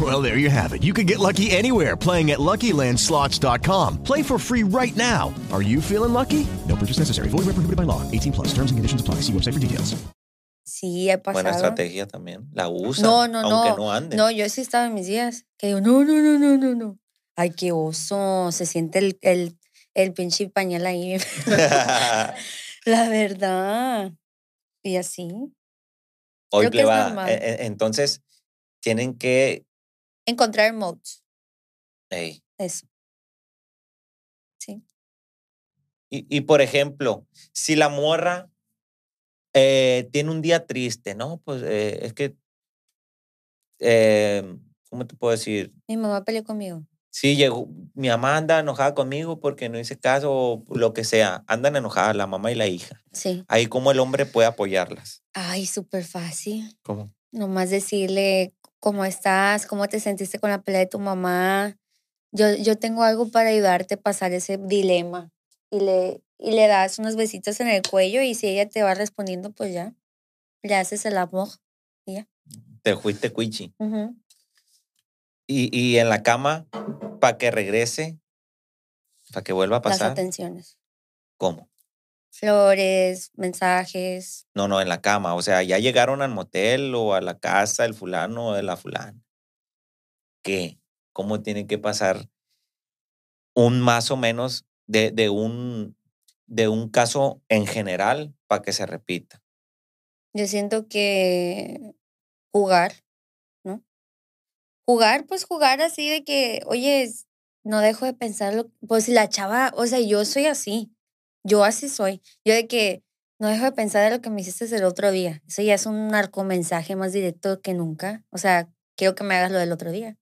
Well, there you have it. You can get lucky anywhere playing at LuckyLandSlots.com. Play for free right now. Are you feeling lucky? No purchase necessary. Void where prohibited by law. 18 plus. Terms and conditions apply. See website for details. Sí, he pasado. Buena estrategia también. La usa. No, no, aunque no. no ande. No, yo sí estaba en mis días. Que digo, no, no, no, no, no, no. Ay, qué oso. Se siente el, el, el pinche pañal ahí. La verdad. Y así. Hoy Creo que es va. normal. e- e- Entonces, tienen que Encontrar modes. Ey. Eso. Sí. Y, y, por ejemplo, si la morra eh, tiene un día triste, ¿no? Pues eh, es que, eh, ¿cómo te puedo decir? Mi mamá peleó conmigo. Sí, llegó, mi mamá anda enojada conmigo porque no hice caso o lo que sea. Andan enojadas la mamá y la hija. Sí. Ahí cómo el hombre puede apoyarlas. Ay, súper fácil. ¿Cómo? Nomás decirle cómo estás, cómo te sentiste con la pelea de tu mamá. Yo, yo tengo algo para ayudarte a pasar ese dilema. Y le, y le das unos besitos en el cuello y si ella te va respondiendo, pues ya. Le haces el amor y ya. Te fuiste cuichi. Ujú. Y, y en la cama, para que regrese, para que vuelva a Las pasar. atenciones. ¿Cómo? Flores, mensajes. No, no, en la cama. O sea, ya llegaron al motel o a la casa del fulano o de la fulana. ¿Qué? ¿Cómo tiene que pasar un más o menos de, de un, de un caso en general para que se repita? Yo siento que jugar, ¿no? Jugar, pues jugar así de que, oye, no dejo de pensarlo. Pues la chava, o sea, yo soy así. Yo así soy. Yo de que no dejo de pensar de lo que me hiciste el otro día. Eso ya es un narcomensaje más directo que nunca. O sea, quiero que me hagas lo del otro día.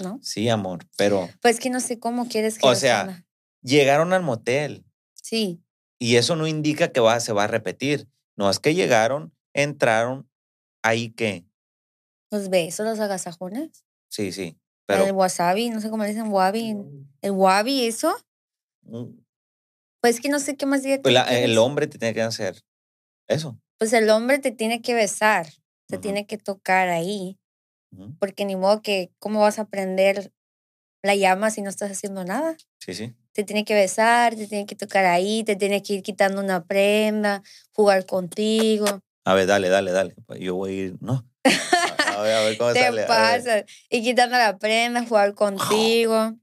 ¿No? Sí, amor, pero, Pues que no sé cómo quieres que o sea, llegaron al motel Sí, y eso no indica que va, se va a repetir. No es que llegaron, entraron, ahí que, los besos, los agasajones. sí, sí, el wasabi, no sé cómo le dicen wabi. El wabi, eso. mm, Pues que no sé qué más directo pues el hombre te tiene que hacer eso. Pues el hombre te tiene que besar, te tiene que tocar ahí, porque ni modo que, ¿cómo vas a prender la llama si no estás haciendo nada? Sí, sí. Te tiene que besar, te tiene que tocar ahí, te tiene que ir quitando una prenda, jugar contigo. A ver, dale, dale, dale. Pues Yo voy a ir, no. A, ver, a ver cómo Te sale. ver. pasa. Y quitando la prenda, jugar contigo.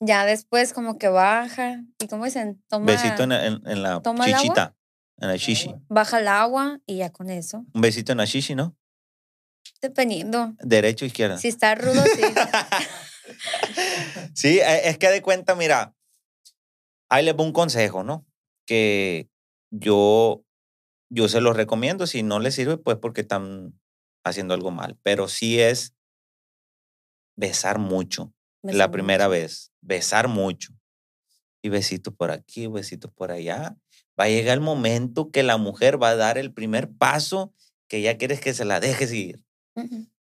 Ya después como que baja. ¿Y cómo dicen? Toma, Besito en, en- en la ¿Toma el agua? chichita, en la shishi. baja el agua y ya con eso. Un besito en la shishi, ¿no? Dependiendo. Derecho o izquierda. Si está rudo, sí. Sí, eh, es que de cuenta, mira, ahí les voy un consejo, ¿no? Que yo, yo se los recomiendo. Si no les sirve, pues porque están haciendo algo mal. Pero sí es besar mucho. Besar la mucho. primera vez, besar mucho. Y besitos por aquí, besitos por allá. Va a llegar el momento que la mujer va a dar el primer paso que ya quieres que se la dejes ir.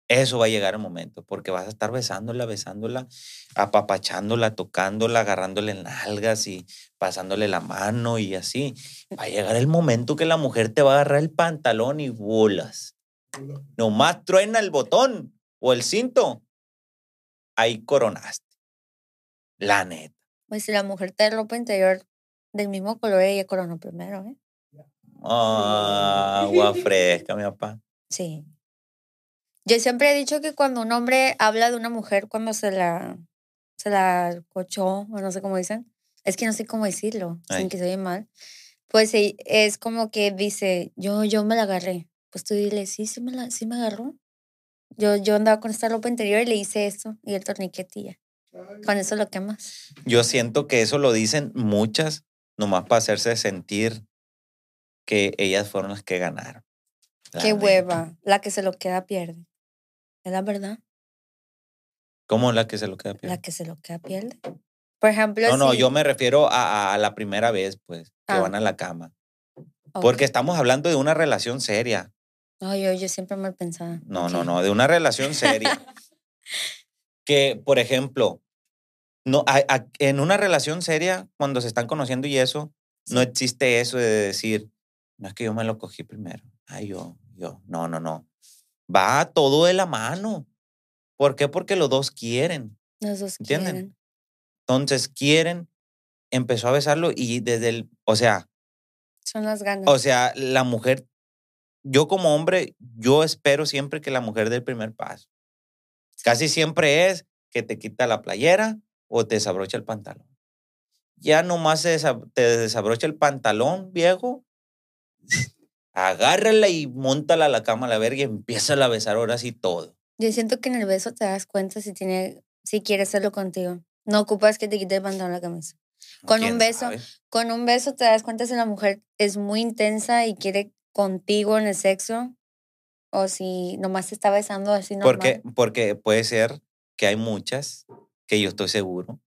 Eso va a llegar el momento, porque vas a estar besándola, besándola, apapachándola, tocándola, agarrándole nalgas y pasándole la mano y así. Va a llegar el momento que la mujer te va a agarrar el pantalón y bolas. Nomás truena el botón o el cinto. Ahí coronaste. La neta. Pues si la mujer te da ropa interior del mismo color, ella coronó primero, ¿eh? Ah, agua fresca, mi papá. Sí. Yo siempre he dicho que cuando un hombre habla de una mujer cuando se la, se la cochó, o no sé cómo dicen, es que no sé cómo decirlo, Ay. sin que se oye mal, pues es como que dice, yo, yo me la agarré. Pues tú dile, sí, sí me, la, sí me agarró. Yo, yo andaba con esta ropa interior y le hice esto y el torniquete y ya. Con eso lo quemas. Yo siento que eso lo dicen muchas, nomás para hacerse sentir que ellas fueron las que ganaron. La Qué neta. hueva. La que se lo queda pierde. Es la verdad. ¿Cómo la que se lo queda La que se lo queda pierde. Por ejemplo, No, no, si- yo me refiero a, a- la primera vez, pues, que Ah. van a la cama. Ok. Porque estamos hablando de una relación seria. No, yo, yo siempre mal pensada. No, no, no, de una relación seria. que, por ejemplo, no, a- a- en una relación seria, cuando se están conociendo y eso, no existe eso de decir, no es que yo me lo cogí primero. Ay, yo, yo. No, no, no. Va todo de la mano. ¿Por qué? Porque los dos quieren. Los dos ¿Entienden? quieren. Entonces quieren, empezó a besarlo y desde el, o sea, Son las ganas. o sea, la mujer, yo como hombre, yo espero siempre que la mujer dé el primer paso. Casi siempre es que te quita la playera o te desabrocha el pantalón. Ya nomás te desabrocha el pantalón, viejo. Agárrala y montala a la cama a la verga y empieza a besar ahora sí todo. Yo siento que en el beso te das cuenta si tiene si quiere hacerlo contigo. No ocupas que te quite el pantalón la camisa. Con ¿Quién un beso, sabe? con un beso te das cuenta si la mujer es muy intensa y quiere contigo en el sexo o si nomás te está besando así normal. Porque, porque puede ser que hay muchas que yo estoy seguro.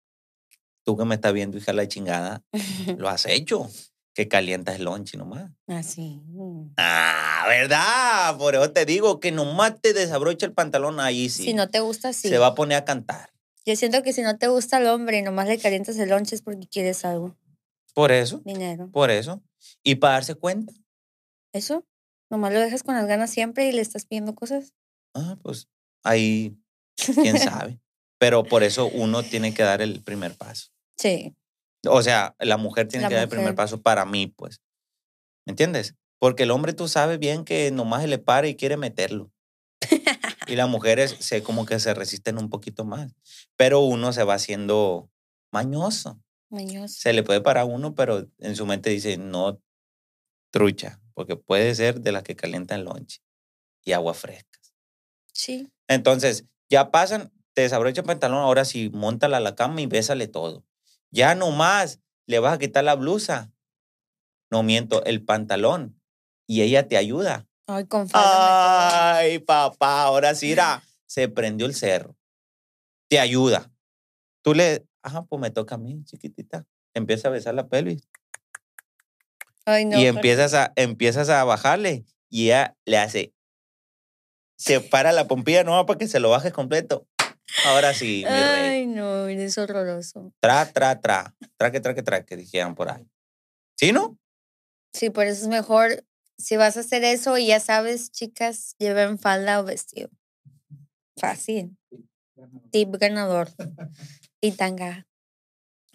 Tú que me estás viendo, hija la chingada, lo has hecho. Que calientas el lonche nomás. Así. Ah, ¿verdad? Por eso te digo que nomás te desabrocha el pantalón ahí sí. Si no te gusta, sí. Se va a poner a cantar. Yo siento que si no te gusta el hombre y nomás le calientas el lonche es porque quieres algo. Por eso, Dinero. por eso. Y para darse cuenta. ¿Eso? Nomás lo dejas con las ganas siempre y le estás pidiendo cosas. Ah, pues ahí, quién sabe. Pero por eso uno tiene que dar el primer paso. Sí. O sea, la mujer tiene La que dar el primer paso para mí, pues. ¿Me entiendes? Porque el hombre tú sabes bien que nomás se le para y quiere meterlo. y las mujeres se como que se resisten un poquito más. Pero uno se va haciendo mañoso. Mañoso. Se le puede parar a uno, pero en su mente dice, no, trucha, porque puede ser de las que calientan lonche y agua fresca. Sí. Entonces, ya pasan, te desabrocha el pantalón, ahora sí, montala a la cama y bésale todo. Ya nomás le vas a quitar la blusa. No miento, el pantalón. Y ella te ayuda. Ay, con falda Ay, papá, ahora sí, mira, se prendió el cerro. Te ayuda. Tú le, ajá, pues me toca a mí, chiquitita. Empieza a besar la pelvis. Ay, no. y empiezas a, empiezas a bajarle y ella le hace, se para la pompilla no para que se lo bajes completo. Ahora sí, mi rey. Ay, no, eres horroroso. Tra, tra, tra. Traque, traque, traque, dijeron por ahí. ¿Sí, no? Sí, por eso es mejor, si vas a hacer eso y ya sabes, chicas, lleven falda o vestido. Fácil. Tip ganador. Y tanga.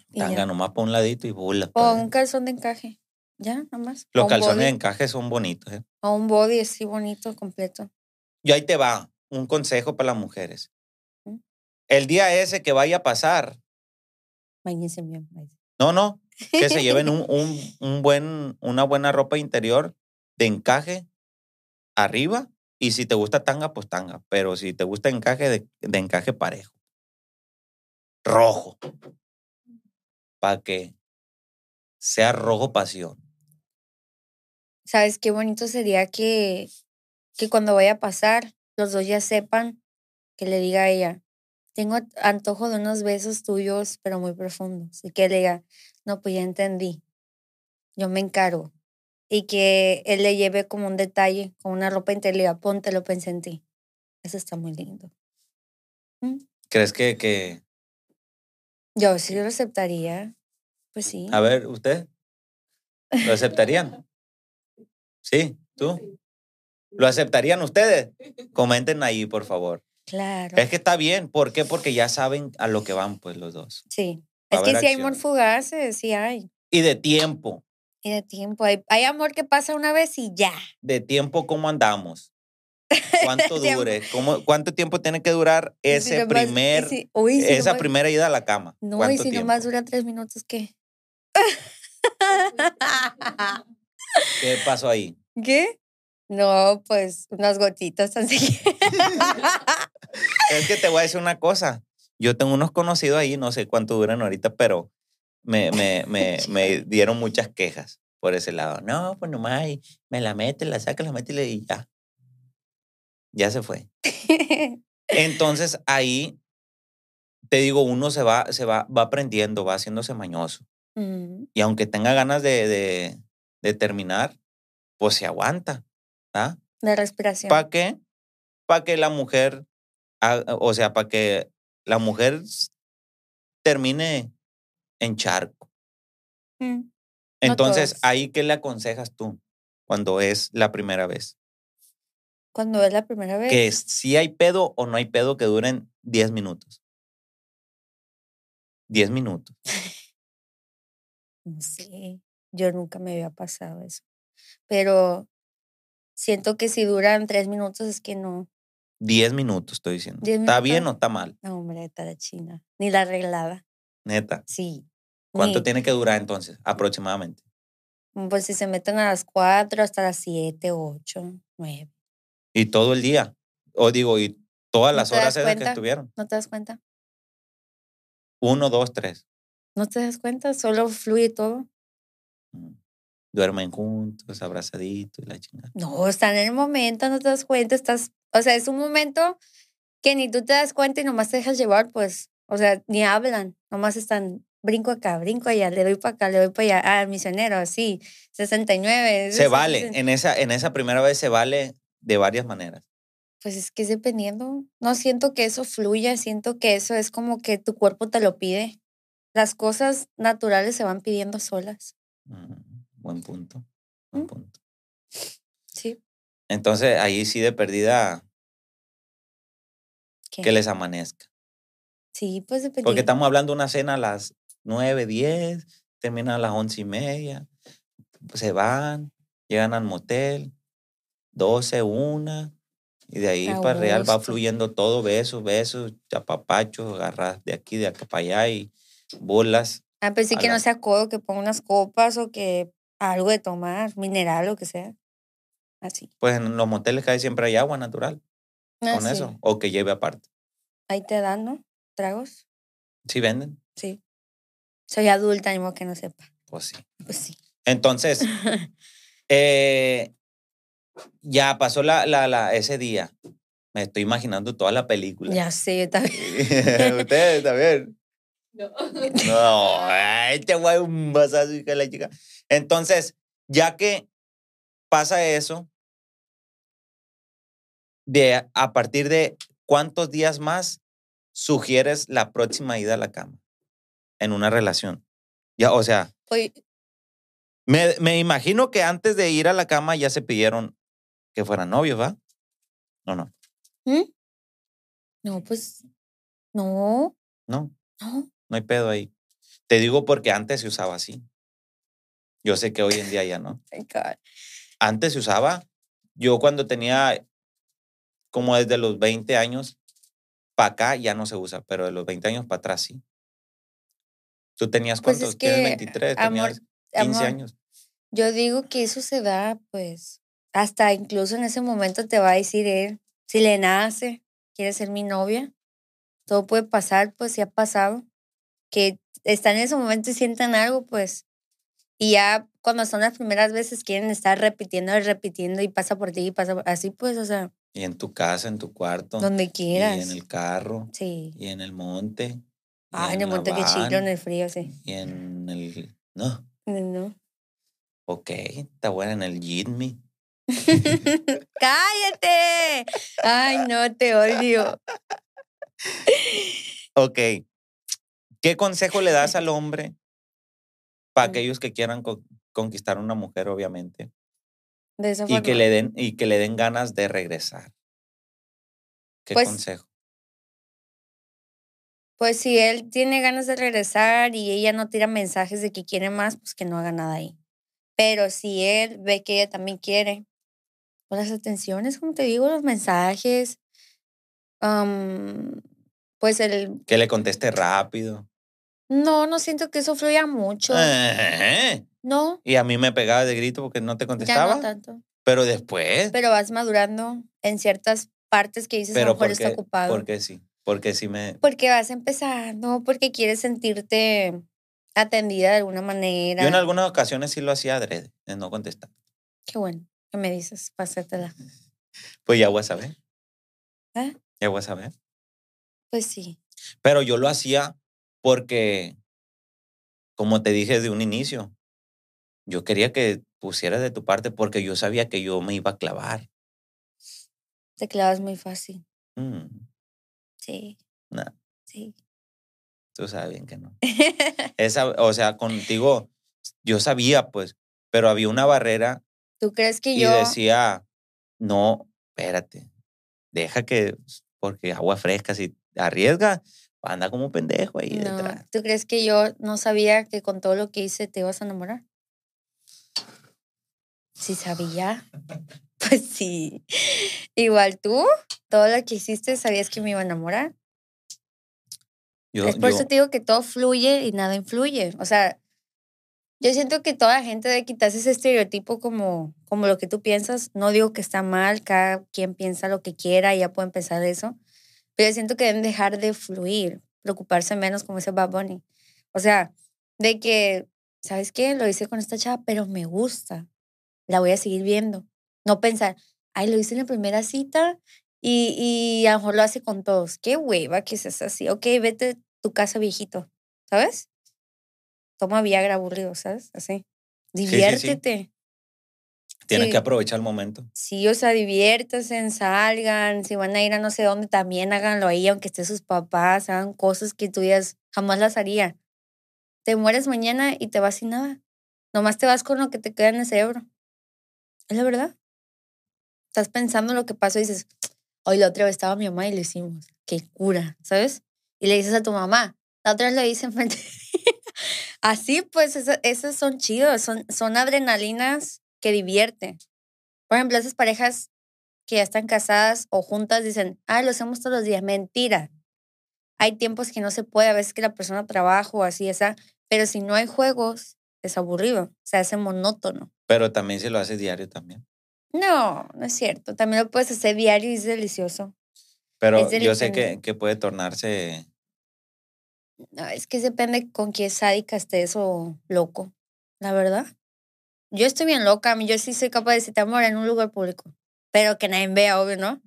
Y ya. Tanga nomás por un ladito y bula. O un calzón de encaje. Ya, nomás. Los calzones de encaje son bonitos. ¿eh? O un body así bonito, completo. Y ahí te va un consejo para las mujeres. ¿Mm? El día ese que vaya a pasar, Bañense bien. no, no, que se lleven un, un, un buen, una buena ropa interior de encaje arriba. Y si te gusta tanga, pues tanga. Pero si te gusta encaje, de, de encaje parejo. Rojo. Para que sea rojo pasión. ¿Sabes qué bonito sería que, que cuando vaya a pasar, los dos ya sepan que le diga a ella, tengo antojo de unos besos tuyos, pero muy profundos. Y que le diga, no, pues ya entendí. Yo me encargo. Y que él le lleve como un detalle, con una ropa interior, y le diga, ponte, lo pensé en ti. Eso está muy lindo. ¿Crees que, que... Yo sí lo aceptaría. Pues sí. A ver, ¿usted? ¿Lo aceptarían? Sí, ¿tú? ¿Lo aceptarían ustedes? Comenten ahí, por favor. Claro. Es que está bien. ¿Por qué? Porque ya saben a lo que van, pues, los dos. Sí. A Es que si hay amor fugaces, sí hay. Y de tiempo. Y de tiempo. Hay, hay amor que pasa una vez y ya. De tiempo, ¿cómo andamos? ¿Cuánto dure? ¿Cómo, ¿Cuánto tiempo tiene que durar si ese nomás- primer, si- uy, si esa nomás- primera ida a la cama? No, y ¿Cuánto si tiempo? nomás dura tres minutos, ¿qué? ¿Qué pasó ahí? ¿Qué? No, pues unas gotitas así. Es que te voy a decir una cosa. Yo tengo unos conocidos ahí, no sé cuánto duran ahorita, pero me, me, me, me dieron muchas quejas por ese lado. No, pues nomás me la mete, la saca, la mete y le- y ya. Ya se fue. Entonces ahí, te digo, uno se va, se va, va aprendiendo, va haciéndose mañoso. Mm, Y aunque tenga ganas de, de, de terminar, pues se aguanta. ¿ah? de respiración. ¿Para qué? Para que la mujer, o sea, para que la mujer termine en charco. Mm, Entonces, ahí, ¿qué le aconsejas tú cuando es la primera vez? Cuando es la primera vez. Que si hay pedo o no hay pedo que duren 10 minutos. 10 minutos. No sé, yo nunca me había pasado eso. Pero siento que si duran tres minutos es que no. 10 minutos, estoy diciendo. 10 ¿Está bien o minutos. está mal? No, hombre, está la china. Ni la arreglada. Neta. Sí. ¿Cuánto tiene que durar entonces, aproximadamente? Pues si se meten a las cuatro hasta las siete, ocho, nueve. Y todo el día. O digo, y todas ¿No las horas esas que cuenta? estuvieron. ¿No te das cuenta? Uno, dos, tres. ¿No te das cuenta? Solo fluye todo. Duermen juntos, abrazaditos y la chingada. No, están en el momento, no te das cuenta, estás, o sea, es un momento que ni tú te das cuenta y nomás te dejas llevar, pues, o sea, ni hablan, nomás están, brinco acá, brinco allá, le doy para acá, le doy para allá, ah, misionero, así, 69. Se vale, en esa, en esa primera vez se vale de varias maneras. Pues es que es dependiendo, no siento que eso fluya, siento que eso es como que tu cuerpo te lo pide. Las cosas naturales se van pidiendo solas. Mm, buen punto. Buen Mm. punto. Sí. Entonces, ahí sí de perdida ¿Qué? que les amanezca. Sí, pues dependiendo. Porque estamos hablando de una cena a las 9, 10, termina a las once y media, se van, llegan al motel, 12, una, y de ahí para real va fluyendo todo, besos, besos, chapapachos, agarras de aquí, de acá para allá y bolas. Ah, pues sí que no sea codo, que ponga unas copas o que algo de tomar, mineral o que sea. Así. Pues en los moteles casi siempre hay agua natural Ah, con sí. eso, o que lleve aparte. Ahí te dan, ¿no? Tragos. ¿Sí venden? Sí. Soy adulta, ni modo que no sepa. Pues sí. Pues sí. Entonces, eh, ya pasó la, la, la, ese día. Me estoy imaginando toda la película. Ya sé, yo también. Ustedes también. No. No, ay, este güey un vasazo hija de la chica. Entonces, ya que pasa eso, de a partir de cuántos días más sugieres la próxima ida a la cama en una relación. Ya, o sea, me, me imagino que antes de ir a la cama ya se pidieron que fueran novios, ¿va? No, no, ¿Mm? No, pues. No, no, no. No hay pedo ahí. Te digo porque antes se usaba así. Yo sé que hoy en día ya no. God. Antes se usaba, yo cuando tenía como desde los 20 años para acá ya no se usa, pero de los 20 años para atrás sí. ¿Tú tenías Pues cuántos? es Tienes que, 23, amor, tenías 15 amor, años. Yo digo que eso se da, pues, hasta incluso en ese momento te va a decir él, si le nace, quiere ser mi novia, todo puede pasar, pues, si ha pasado, que están en ese momento y sienten algo, pues, y ya cuando son las primeras veces quieren estar repitiendo y repitiendo y pasa por ti y pasa por, así, pues, o sea, Y en tu casa, en tu cuarto. donde Y quieras. en el carro. Sí. Y en el monte. y Ah, en el monte que chilo, en el frío, sí. Y en el... No, No. ok, está buena en el Jitme. ¡Cállate! Ay, no, te odio. Ok. ¿Qué consejo le das al hombre para aquellos que quieran co- conquistar a una mujer, obviamente? De esa Y forma. que, le den, y que le den ganas de regresar. ¿Qué Pues, consejo? Pues si él tiene ganas de regresar y ella no tira mensajes de que quiere más, pues que no haga nada ahí. Pero si él ve que ella también quiere, pues las atenciones, como te digo, los mensajes, pues el... Que le conteste rápido. No, no siento que eso fluya mucho. No, Y a mí me pegaba de grito porque no te ya contestaba. no tanto. Pero después. Pero vas madurando en ciertas partes que dices a pero lo mejor porque, está ocupado. porque sí. Porque sí me. Porque vas empezando, porque quieres sentirte atendida de alguna manera. Yo en algunas ocasiones sí lo hacía adrede, de no contestar. Qué bueno que me dices, pásatela. Pues ya voy a saber. ¿Eh? Ya voy a saber. Pues sí. Pero yo lo hacía porque, como te dije desde un inicio, yo quería que pusieras de tu parte porque yo sabía que yo me iba a clavar. Te clavas muy fácil. Mm, Sí, nah, sí. tú sabes bien que no. Esa, o sea, contigo, yo sabía, pues, pero había una barrera ¿Tú crees que y yo... decía, no, espérate, deja que, porque agua fresca, si arriesga, anda como pendejo ahí No, detrás. ¿Tú crees que yo no sabía que con todo lo que hice te ibas a enamorar? Sí sabía. Pues sí. Igual tú, todo lo que hiciste, sabías que me iba a enamorar. Yo, es por yo- eso te digo que todo fluye y nada influye. O sea, yo siento que toda la gente debe quitarse ese estereotipo como, como lo que tú piensas. No digo que está mal, cada quien piensa lo que quiera y ya pueden pensar eso. Pero yo siento que deben dejar de fluir. preocuparse menos, como dice Bad Bunny. O sea, de que, ¿sabes qué? Lo hice con esta chava, pero me gusta. La voy a seguir viendo. No pensar, ay, lo hice en la primera cita y, y a lo mejor lo hace con todos. Qué hueva que es así. Ok, vete a tu casa viejito, ¿sabes? Toma Viagra aburrido, ¿sabes? Así. sí, sí. Diviértete. Tienes Sí. que aprovechar el momento. Sí, o sea, diviértanse, salgan, si van a ir a no sé dónde, también háganlo ahí, aunque estén sus papás, hagan cosas que tú digas, jamás las haría. Te mueres mañana y te vas sin nada. Nomás te vas con lo que te queda en el cerebro. Es la verdad. Estás pensando en lo que pasó y dices, hoy la otra vez estaba mi mamá y lo hicimos. Qué cura, ¿sabes? Y le dices a tu mamá, la otra vez le hice enfrente. Así, pues, eso- esos son chidos, son, son adrenalinas que divierte. Por ejemplo, esas parejas que ya están casadas o juntas dicen, ah, lo hacemos todos los días. Mentira. Hay tiempos que no se puede, a veces que la persona trabaja o así, esa, pero si no hay juegos, es aburrido, se hace monótono. Pero también si lo haces diario también. No, no es cierto. También lo puedes hacer diario y es delicioso. Pero Es yo sé que, que puede tornarse. No, es que depende con qué sádica estés o loco, la verdad. Yo estoy bien loca, yo sí soy capaz de decirte amor en un lugar público, pero que nadie vea, obvio, ¿no?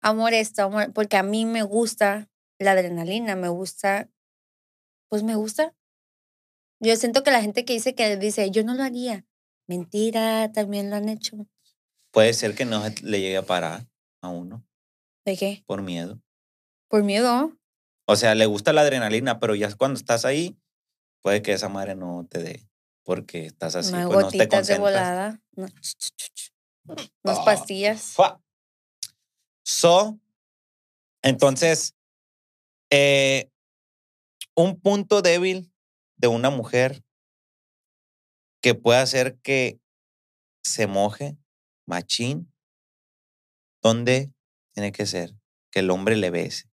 Amor esto, amor, porque a mí me gusta la adrenalina, me gusta, pues me gusta. Yo siento que la gente que dice que dice, yo no lo haría, mentira, también lo han hecho. Puede ser que no le llegue a parar a uno ¿De qué? por miedo. Por miedo. O sea, le gusta la adrenalina, pero ya cuando estás ahí, puede que esa madre no te dé. Porque estás así, Unas pues no te gotitas de volada. no. Unas pastillas. Fua. So, entonces, eh, un punto débil de una mujer que puede hacer que se moje, machín, ¿dónde tiene que ser? Que el hombre le bese.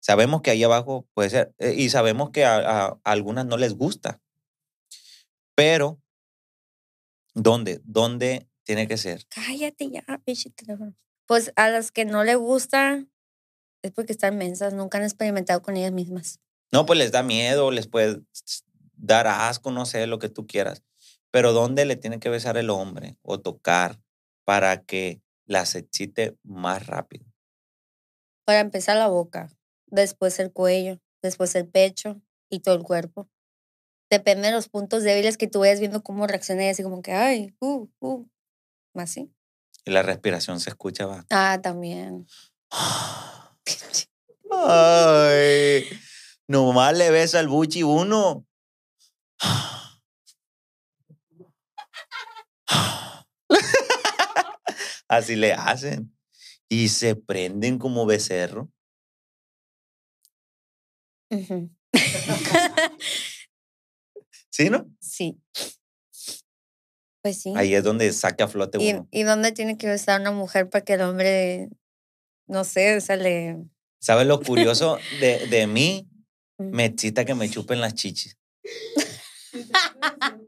Sabemos que ahí abajo puede ser, eh, y sabemos que a, a- a algunas no les gusta, pero ¿dónde? ¿Dónde tiene que ser? Cállate ya, pinche teléfono. Pues a las que no le gusta es porque están mensas, nunca han experimentado con ellas mismas. No, pues les da miedo, les puede dar asco, no sé, lo que tú quieras. Pero ¿dónde le tiene que besar el hombre o tocar para que las excite más rápido? Para empezar la boca, después el cuello, después el pecho y todo el cuerpo. Depende de los puntos débiles que tú vayas viendo cómo reacciona y así como que, ay, uh, uh, más así. Y la respiración se escucha, va. Ah, también. Ay, nomás le besa al buchi uno. Así le hacen. Y se prenden como becerro. Ujú. ¿Sí, no? Sí. Pues sí. Ahí es donde saca a flote ¿Y, uno. ¿Y dónde tiene que besar una mujer para que el hombre, no sé, se le... ¿Sabes lo curioso de, de mí? Mm. Me excita que me chupen las chichis.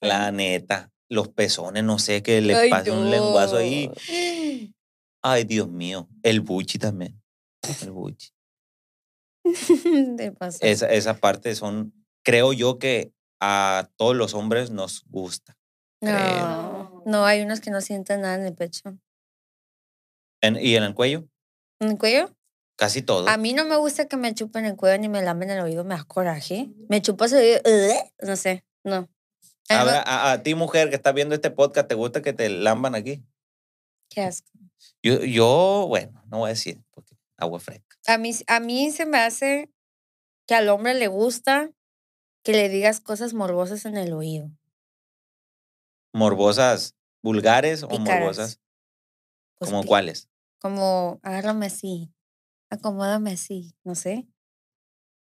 La neta. Los pezones, no sé, que le Ay, pase un lenguazo ahí. Ay, Dios mío. El buchi también. El buchi. Pasó. Esa, esa parte son, creo yo que a todos los hombres nos gusta. No, no, hay unos que no sienten nada en el pecho. En- ¿Y en el cuello? ¿En el cuello? Casi todo. A mí no me gusta que me chupen el cuello ni me lamen el oído, me da coraje. Me chupas el oído, no sé, no. A, Algo- ver, a- a ti, mujer que estás viendo este podcast, ¿te gusta que te lamban aquí? Qué asco. Yo, yo, bueno, no voy a decir, porque agua fresca. A mí, a mí se me hace que al hombre le gusta que le digas cosas morbosas en el oído. ¿Morbosas vulgares o morbosas? Pues ¿Como cuáles? Como, agárrame así, acomódame así, no sé.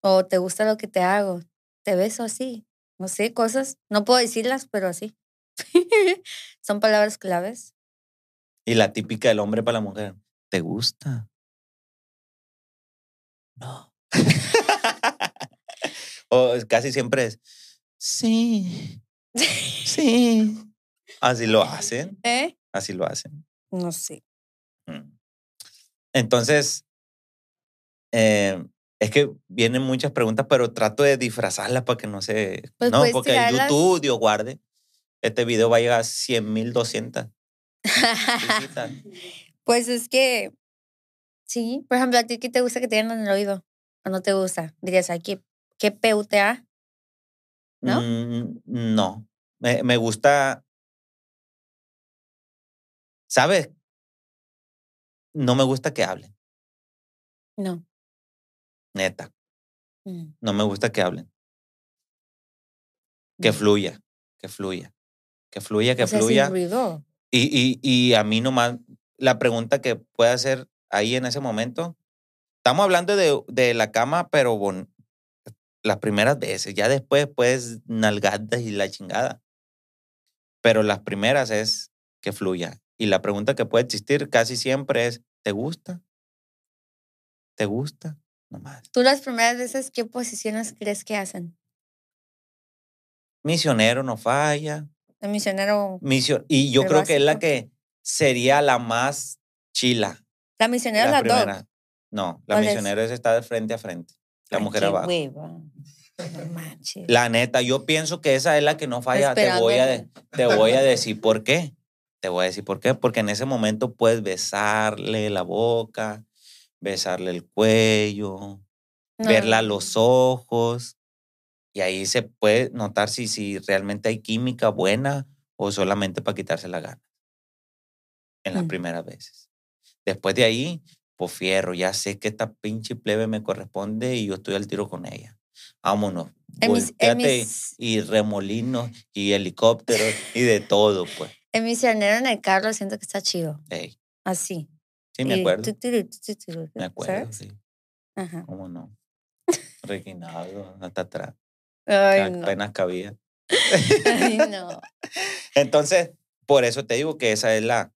O te gusta lo que te hago, te beso así, no sé, cosas. No puedo decirlas, pero así. Son palabras claves. Y la típica del hombre para la mujer. ¿Te gusta? No. o casi siempre es, sí, sí. Así lo hacen, ¿Eh? así lo hacen. No sé. Mm. Entonces, Eh, es que vienen muchas preguntas, pero trato de disfrazarlas para que no se... Pues no, puedes porque. YouTube, Dios guarde, este video va a llegar a 100 mil 200 visitas. Pues es que, sí, por ejemplo, a ti qué te gusta que te den en el oído o no te gusta. Dirías, ay, qué, qué PUTA. ¿No? Mm, no. Me, me gusta. ¿Sabes? No me gusta que hablen, No. neta. Mm. No me gusta que hablen. Que fluya, que fluya. Que fluya, que O sea, fluya. sin ruido. Y, y, y a mí nomás, la pregunta que puede hacer ahí en ese momento, estamos hablando de, de la cama, pero bon- las primeras veces, ya después, pues, nalgadas y la chingada. Pero las primeras es que fluya. Y la pregunta que puede existir casi siempre es, ¿te gusta? ¿Te gusta? Nomás. Tú las primeras veces, ¿qué posiciones crees que hacen? Misionero no falla. El misionero, Misio- y yo creo que es la que sería la más chila. la misionera es La la dog. primera. No, la ¿Cuál es? misionera es está de frente a frente. La Ay, mujer qué abajo. hueva. No. La neta, yo pienso que esa es la que no falla. Te voy, a te voy a decir por qué. Te voy a decir por qué. Porque en ese momento puedes besarle la boca, besarle el cuello, No, verla a los ojos. Y ahí se puede notar si, si realmente hay química buena o solamente para quitarse la gana. En las Mm. primeras veces. Después de ahí, pues fierro, ya sé que esta pinche plebe me corresponde y yo estoy al tiro con ella. Vámonos. En mis- en volteate mis- y remolinos y helicópteros y de todo, pues. El misionero en el carro siento que está chido. Ey, Así. sí, me acuerdo. tu, tu, tu, tu, tu, Me acuerdo, ¿sabes? sí. Ajá. ¿Cómo no? Requinado, hasta atrás. Ay, no. Apenas cabía. Ay, no. Entonces, por eso te digo que esa es la,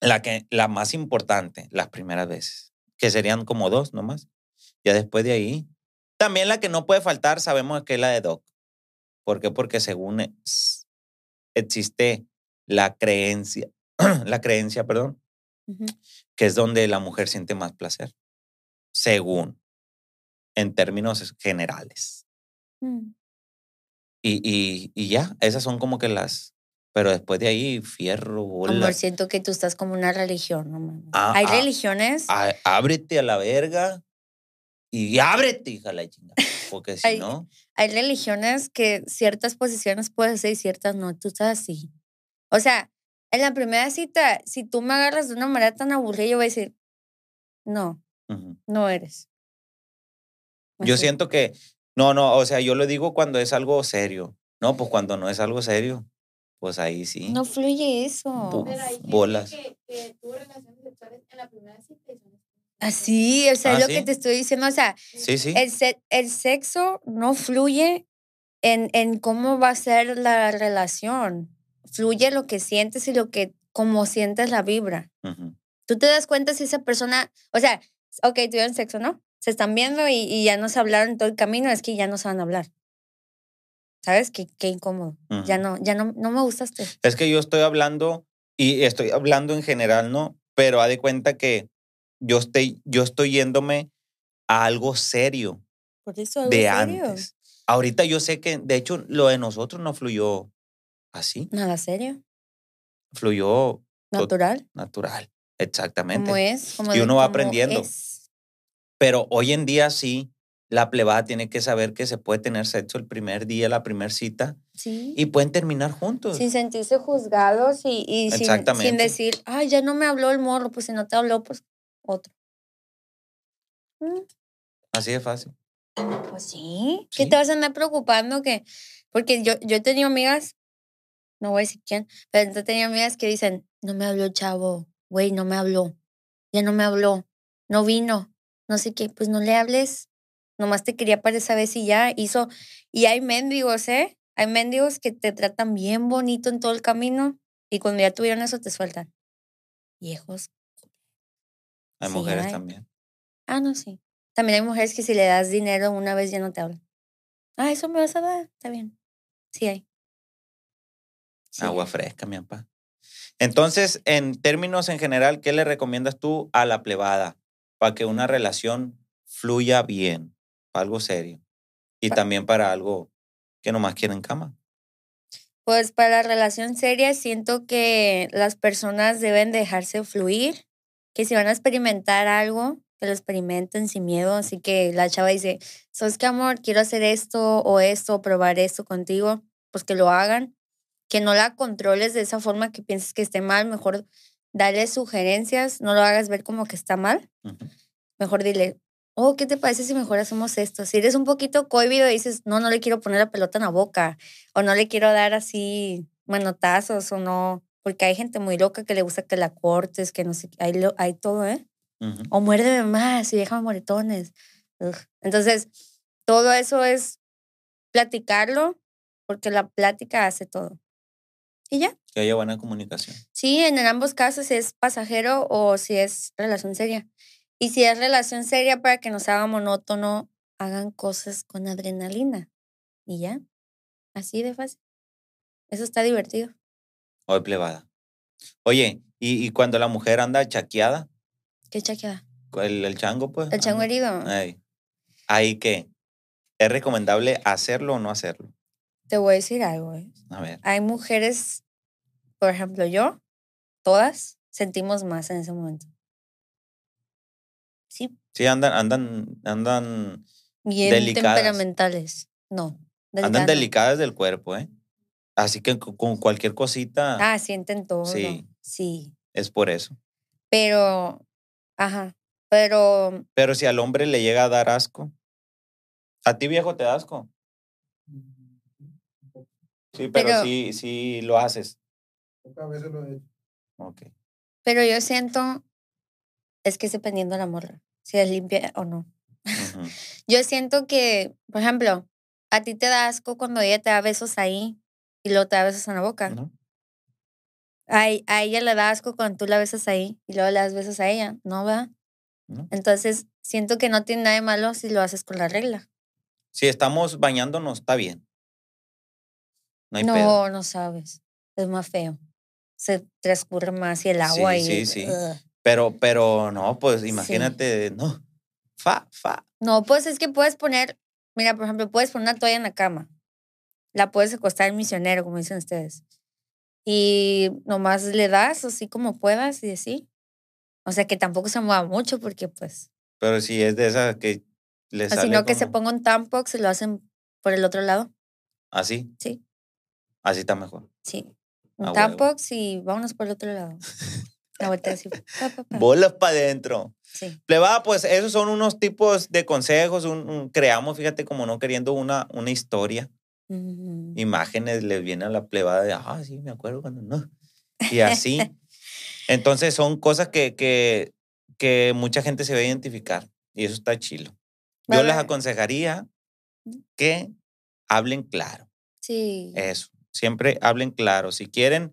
la, que, la más importante, las primeras veces, que serían como dos nomás. Ya después de ahí, también la que no puede faltar, sabemos que es la de Doc. ¿Por qué? Porque según es- existe la creencia, la creencia, perdón, que es donde la mujer siente más placer, según, en términos generales. Mm. Y, y, y ya, esas son como que las, pero después de ahí, fierro, bola. Amor, siento que tú estás como una religión, no. Ah, Hay ah, religiones. á- ábrete a la verga y ábrete, hija la chingada. Porque si Ay, no, hay religiones que ciertas posiciones puedes hacer y ciertas no. Tú estás así. O sea, en la primera cita, si tú me agarras de una manera tan aburrida, yo voy a decir, no, ujú. no eres. yo Así. siento que, no, no, o sea, yo lo digo cuando es algo serio. No, pues cuando no es algo serio, pues ahí sí. No fluye eso. Bolas. Así, o sea, Ah, es lo ¿sí? que te estoy diciendo. O sea, Sí, sí. el, se- el sexo no fluye en, en cómo va a ser la relación. Fluye lo que sientes y lo que, como sientes la vibra. Tú te das cuenta si esa persona, o sea, ok, tuvieron sexo, ¿no? Se están viendo y, y ya no se hablaron todo el camino, es que ya no se van a hablar. ¿Sabes? Qué, qué incómodo. Ya no, ya no, no me gustaste. Es que yo estoy hablando, y estoy hablando en general, ¿no? Pero haz de cuenta que yo estoy, yo estoy yéndome a algo serio Por eso algo de serio. antes. Ahorita yo sé que, de hecho, lo de nosotros no fluyó así, Nada serio. fluyó Natural. natural, exactamente. Como es. Como Y de uno va aprendiendo. es. Pero hoy en día sí, la plebada tiene que saber que se puede tener sexo el primer día, la primera cita, Sí. y pueden terminar juntos. Sin sentirse juzgados y, y sin, decir, ay, ya no me habló el morro, pues si no te habló, pues otro. Mm, Así de fácil. Pues sí. ¿Qué Sí. te vas a andar preocupando? que Porque yo, yo he tenido amigas, no voy a decir quién, pero he tenido amigas que dicen, no me habló el chavo, güey, no me habló, ya no me habló, no vino, no sé qué, pues no le hables. Nomás te quería para esa vez y ya hizo. Y hay mendigos, ¿eh? Hay mendigos que te tratan bien bonito en todo el camino y cuando ya tuvieron eso te sueltan. Viejos. Hay Sí, mujeres hay. también. Ah, no, sí. También hay mujeres que si le das dinero una vez ya no te hablan. Ah, eso me vas a dar. Está bien. Sí hay. Sí Agua fresca, mi papá. Entonces, en términos en general, ¿qué le recomiendas tú a la plebada para que una relación fluya bien, algo serio. Y también para algo que nomás quieren cama. Pues para la relación seria siento que las personas deben dejarse fluir, que si van a experimentar algo, que lo experimenten sin miedo. Así que la chava dice, ¿sabes qué amor? Quiero hacer esto o esto, probar esto contigo. Pues que lo hagan, que no la controles de esa forma que pienses que esté mal. Mejor dale sugerencias, no lo hagas ver como que está mal. Mejor dile, oh, ¿qué te parece si mejor hacemos esto? Si eres un poquito cohibido y dices, no, no le quiero poner la pelota en la boca o no le quiero dar así manotazos o no, porque hay gente muy loca que le gusta que la cortes, que no sé, hay, lo- hay todo, ¿eh? O muérdeme más y déjame moretones. Ugh. Entonces, todo eso es platicarlo, porque la plática hace todo. Y ya. Que haya buena comunicación. Sí, en ambos casos si es pasajero o si es relación seria. Y si es relación seria para que no se haga monótono, hagan cosas con adrenalina. Y ya. Así de fácil. Eso está divertido. Hoy plebada. Oye, ¿y, y cuando la mujer anda chaqueada? ¿Qué chaqueada? El, el chango, pues. El chango herido. Ay. Ahí que es recomendable hacerlo o no hacerlo. Te voy a decir algo. ¿eh? A ver. Hay mujeres, por ejemplo, yo, todas sentimos más en ese momento. Sí, Sí, andan, andan, andan bien delicadas. temperamentales. No. Andan delicadas del cuerpo, ¿eh? Así que con, con cualquier cosita Ah, sienten todo. Sí. Sí. es por eso. Pero, ajá. Pero Pero si al hombre le llega a dar asco, ¿a ti viejo te da asco? Sí, pero, Pero- sí, sí lo haces. A veces lo he hecho. Ok. Pero yo siento, es que es dependiendo de la morra, si es limpia o no. Yo siento que, por ejemplo, a ti te da asco cuando ella te da besos ahí y luego te da besos en la boca. No. A, a ella le da asco cuando tú la besas ahí y luego le das besos a ella, ¿no? No. Entonces, siento que no tiene nada de malo si lo haces con la regla. Si estamos bañándonos, está bien. No hay no, pedo. no sabes. Es más feo. Se transcurre más y el agua Sí, y... sí, sí. ugh. Pero, pero no, pues imagínate, no. Fa, fa. No, pues es que puedes poner, mira, por ejemplo, puedes poner una toalla en la cama. La puedes acostar en misionero, como dicen ustedes. Y nomás le das así como puedas y así. O sea, que tampoco se mueva mucho porque pues... Pero si es de esas que le O sale sino que se ponga un tampon, se lo hacen por el otro lado. así. Sí. Así está mejor. Sí. Un Ah, tampon y vámonos por el otro lado. La así. pa, pa, pa. Bolas para adentro. Sí. Plebada, pues esos son unos tipos de consejos. un- un- creamos, fíjate, como no queriendo una, una historia. Imágenes les viene a la plebada de, ah, sí, me acuerdo cuando no. Y así. Entonces son cosas que, que, que mucha gente se va a identificar. Y eso está chilo. Yo les aconsejaría que hablen claro. Sí. Eso. Siempre hablen claro. Si quieren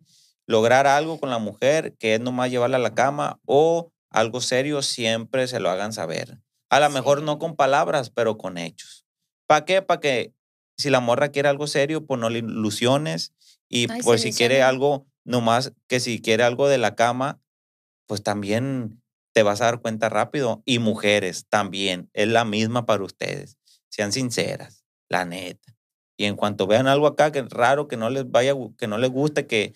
lograr algo con la mujer, que es nomás llevarla a la cama o algo serio, siempre se lo hagan saber. A lo mejor no con palabras, pero con hechos. ¿Para qué? Para que si la morra quiere algo serio, pues no le ilusiones. Y Ay, pues si quiere algo, nomás que si quiere algo de la cama, pues también te vas a dar cuenta rápido. Y mujeres también, es la misma para ustedes. Sean sinceras, la neta. Y en cuanto vean algo acá que es raro, que no les vaya, que no les guste, que,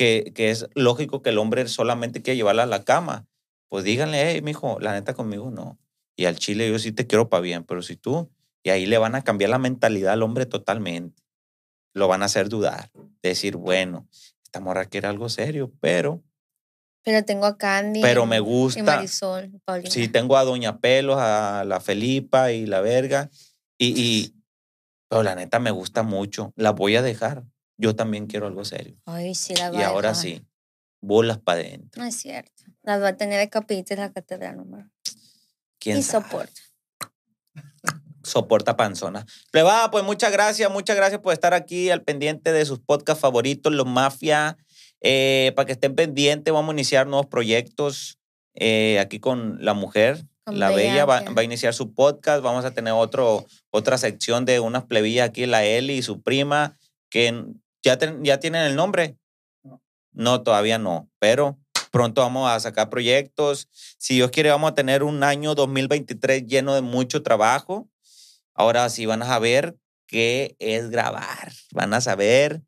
que, que es lógico que el hombre solamente quiere llevarla a la cama, pues díganle, hey, mijo, la neta conmigo no. Y al chile yo sí te quiero para bien, pero si tú, y ahí le van a cambiar la mentalidad al hombre totalmente. Lo van a hacer dudar. Decir, bueno, esta morra quiere algo serio, pero Pero tengo a Candy. Pero me Y gusta. Marisol, Paulina. Sí, tengo a Doña Pelos, a la Felipa y la verga. Y, y pero la neta me gusta mucho. La voy a dejar. Yo también quiero algo serio. Ay, sí, la va Y ahora sí, bolas para adentro. No es cierto. Las va a tener de capillita en la catedral nomás. ¿Quién y sabe? soporta. Soporta panzona. Plebada, pues muchas gracias, muchas gracias por estar aquí al pendiente de sus podcasts favoritos, Los Mafia. Eh, para que estén pendientes, vamos a iniciar nuevos proyectos eh, aquí con la mujer. Con la Bella Bella va, va a iniciar su podcast. Vamos a tener otro, otra sección de unas plebillas aquí, la Eli y su prima, que ya, tienen el nombre. No, todavía no, pero Pronto vamos a sacar proyectos. Si Dios quiere, vamos a tener un año 2023 lleno de mucho trabajo. Ahora sí van a saber qué es grabar. Van a saber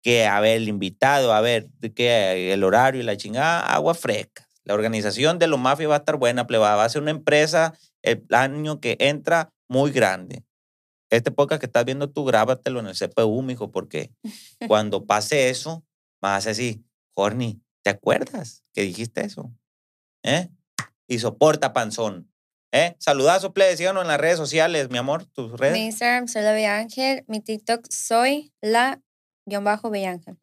que, a ver, el invitado, a ver, que el horario y la chingada, agua fresca. La organización de los mafias va a estar buena, plebada. Va a ser una empresa el año que entra muy grande. Este podcast que estás viendo tú, grábatelo en el CPU, mijo, porque cuando pase eso, vas a decir, Horny, ¿te acuerdas que dijiste eso? ¿Eh? Y soporta panzón. ¿Eh? Saludazo, plebe, síganos en las redes sociales, mi amor, tus redes. Mi Instagram soy la Bella Ángel. Mi TikTok soy la guion bajo Bella Ángel.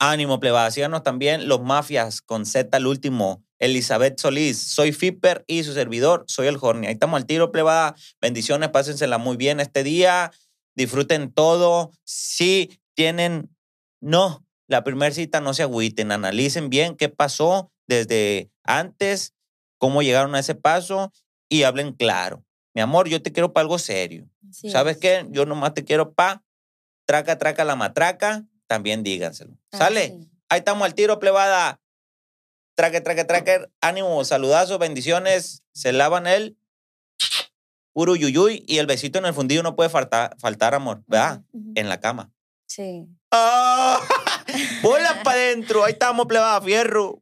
Ánimo, plebada. Síganos también los mafias con Z al último. Elizabeth Solís, soy Fipper y su servidor, soy el Horny. Ahí estamos al tiro, plebada. Bendiciones, pásensela muy bien este día. Disfruten todo. Si tienen, no, la primera cita no se agüiten. Analicen bien qué pasó desde antes, cómo llegaron a ese paso y hablen claro. Mi amor, yo te quiero para algo serio. ¿Sabes es. qué? Yo nomás te quiero pa traca, traca la matraca. También díganselo. ¿Sale? Ahí estamos al tiro, plebada tracker, tracker, tracker. Ánimo, saludazos, bendiciones. Se lavan el puro yuyuy y el besito en el fundido no puede faltar, faltar amor, ¿verdad? En la cama. Sí. ¡Ah! ¡Oh! Para adentro! Ahí estamos, plebada, fierro.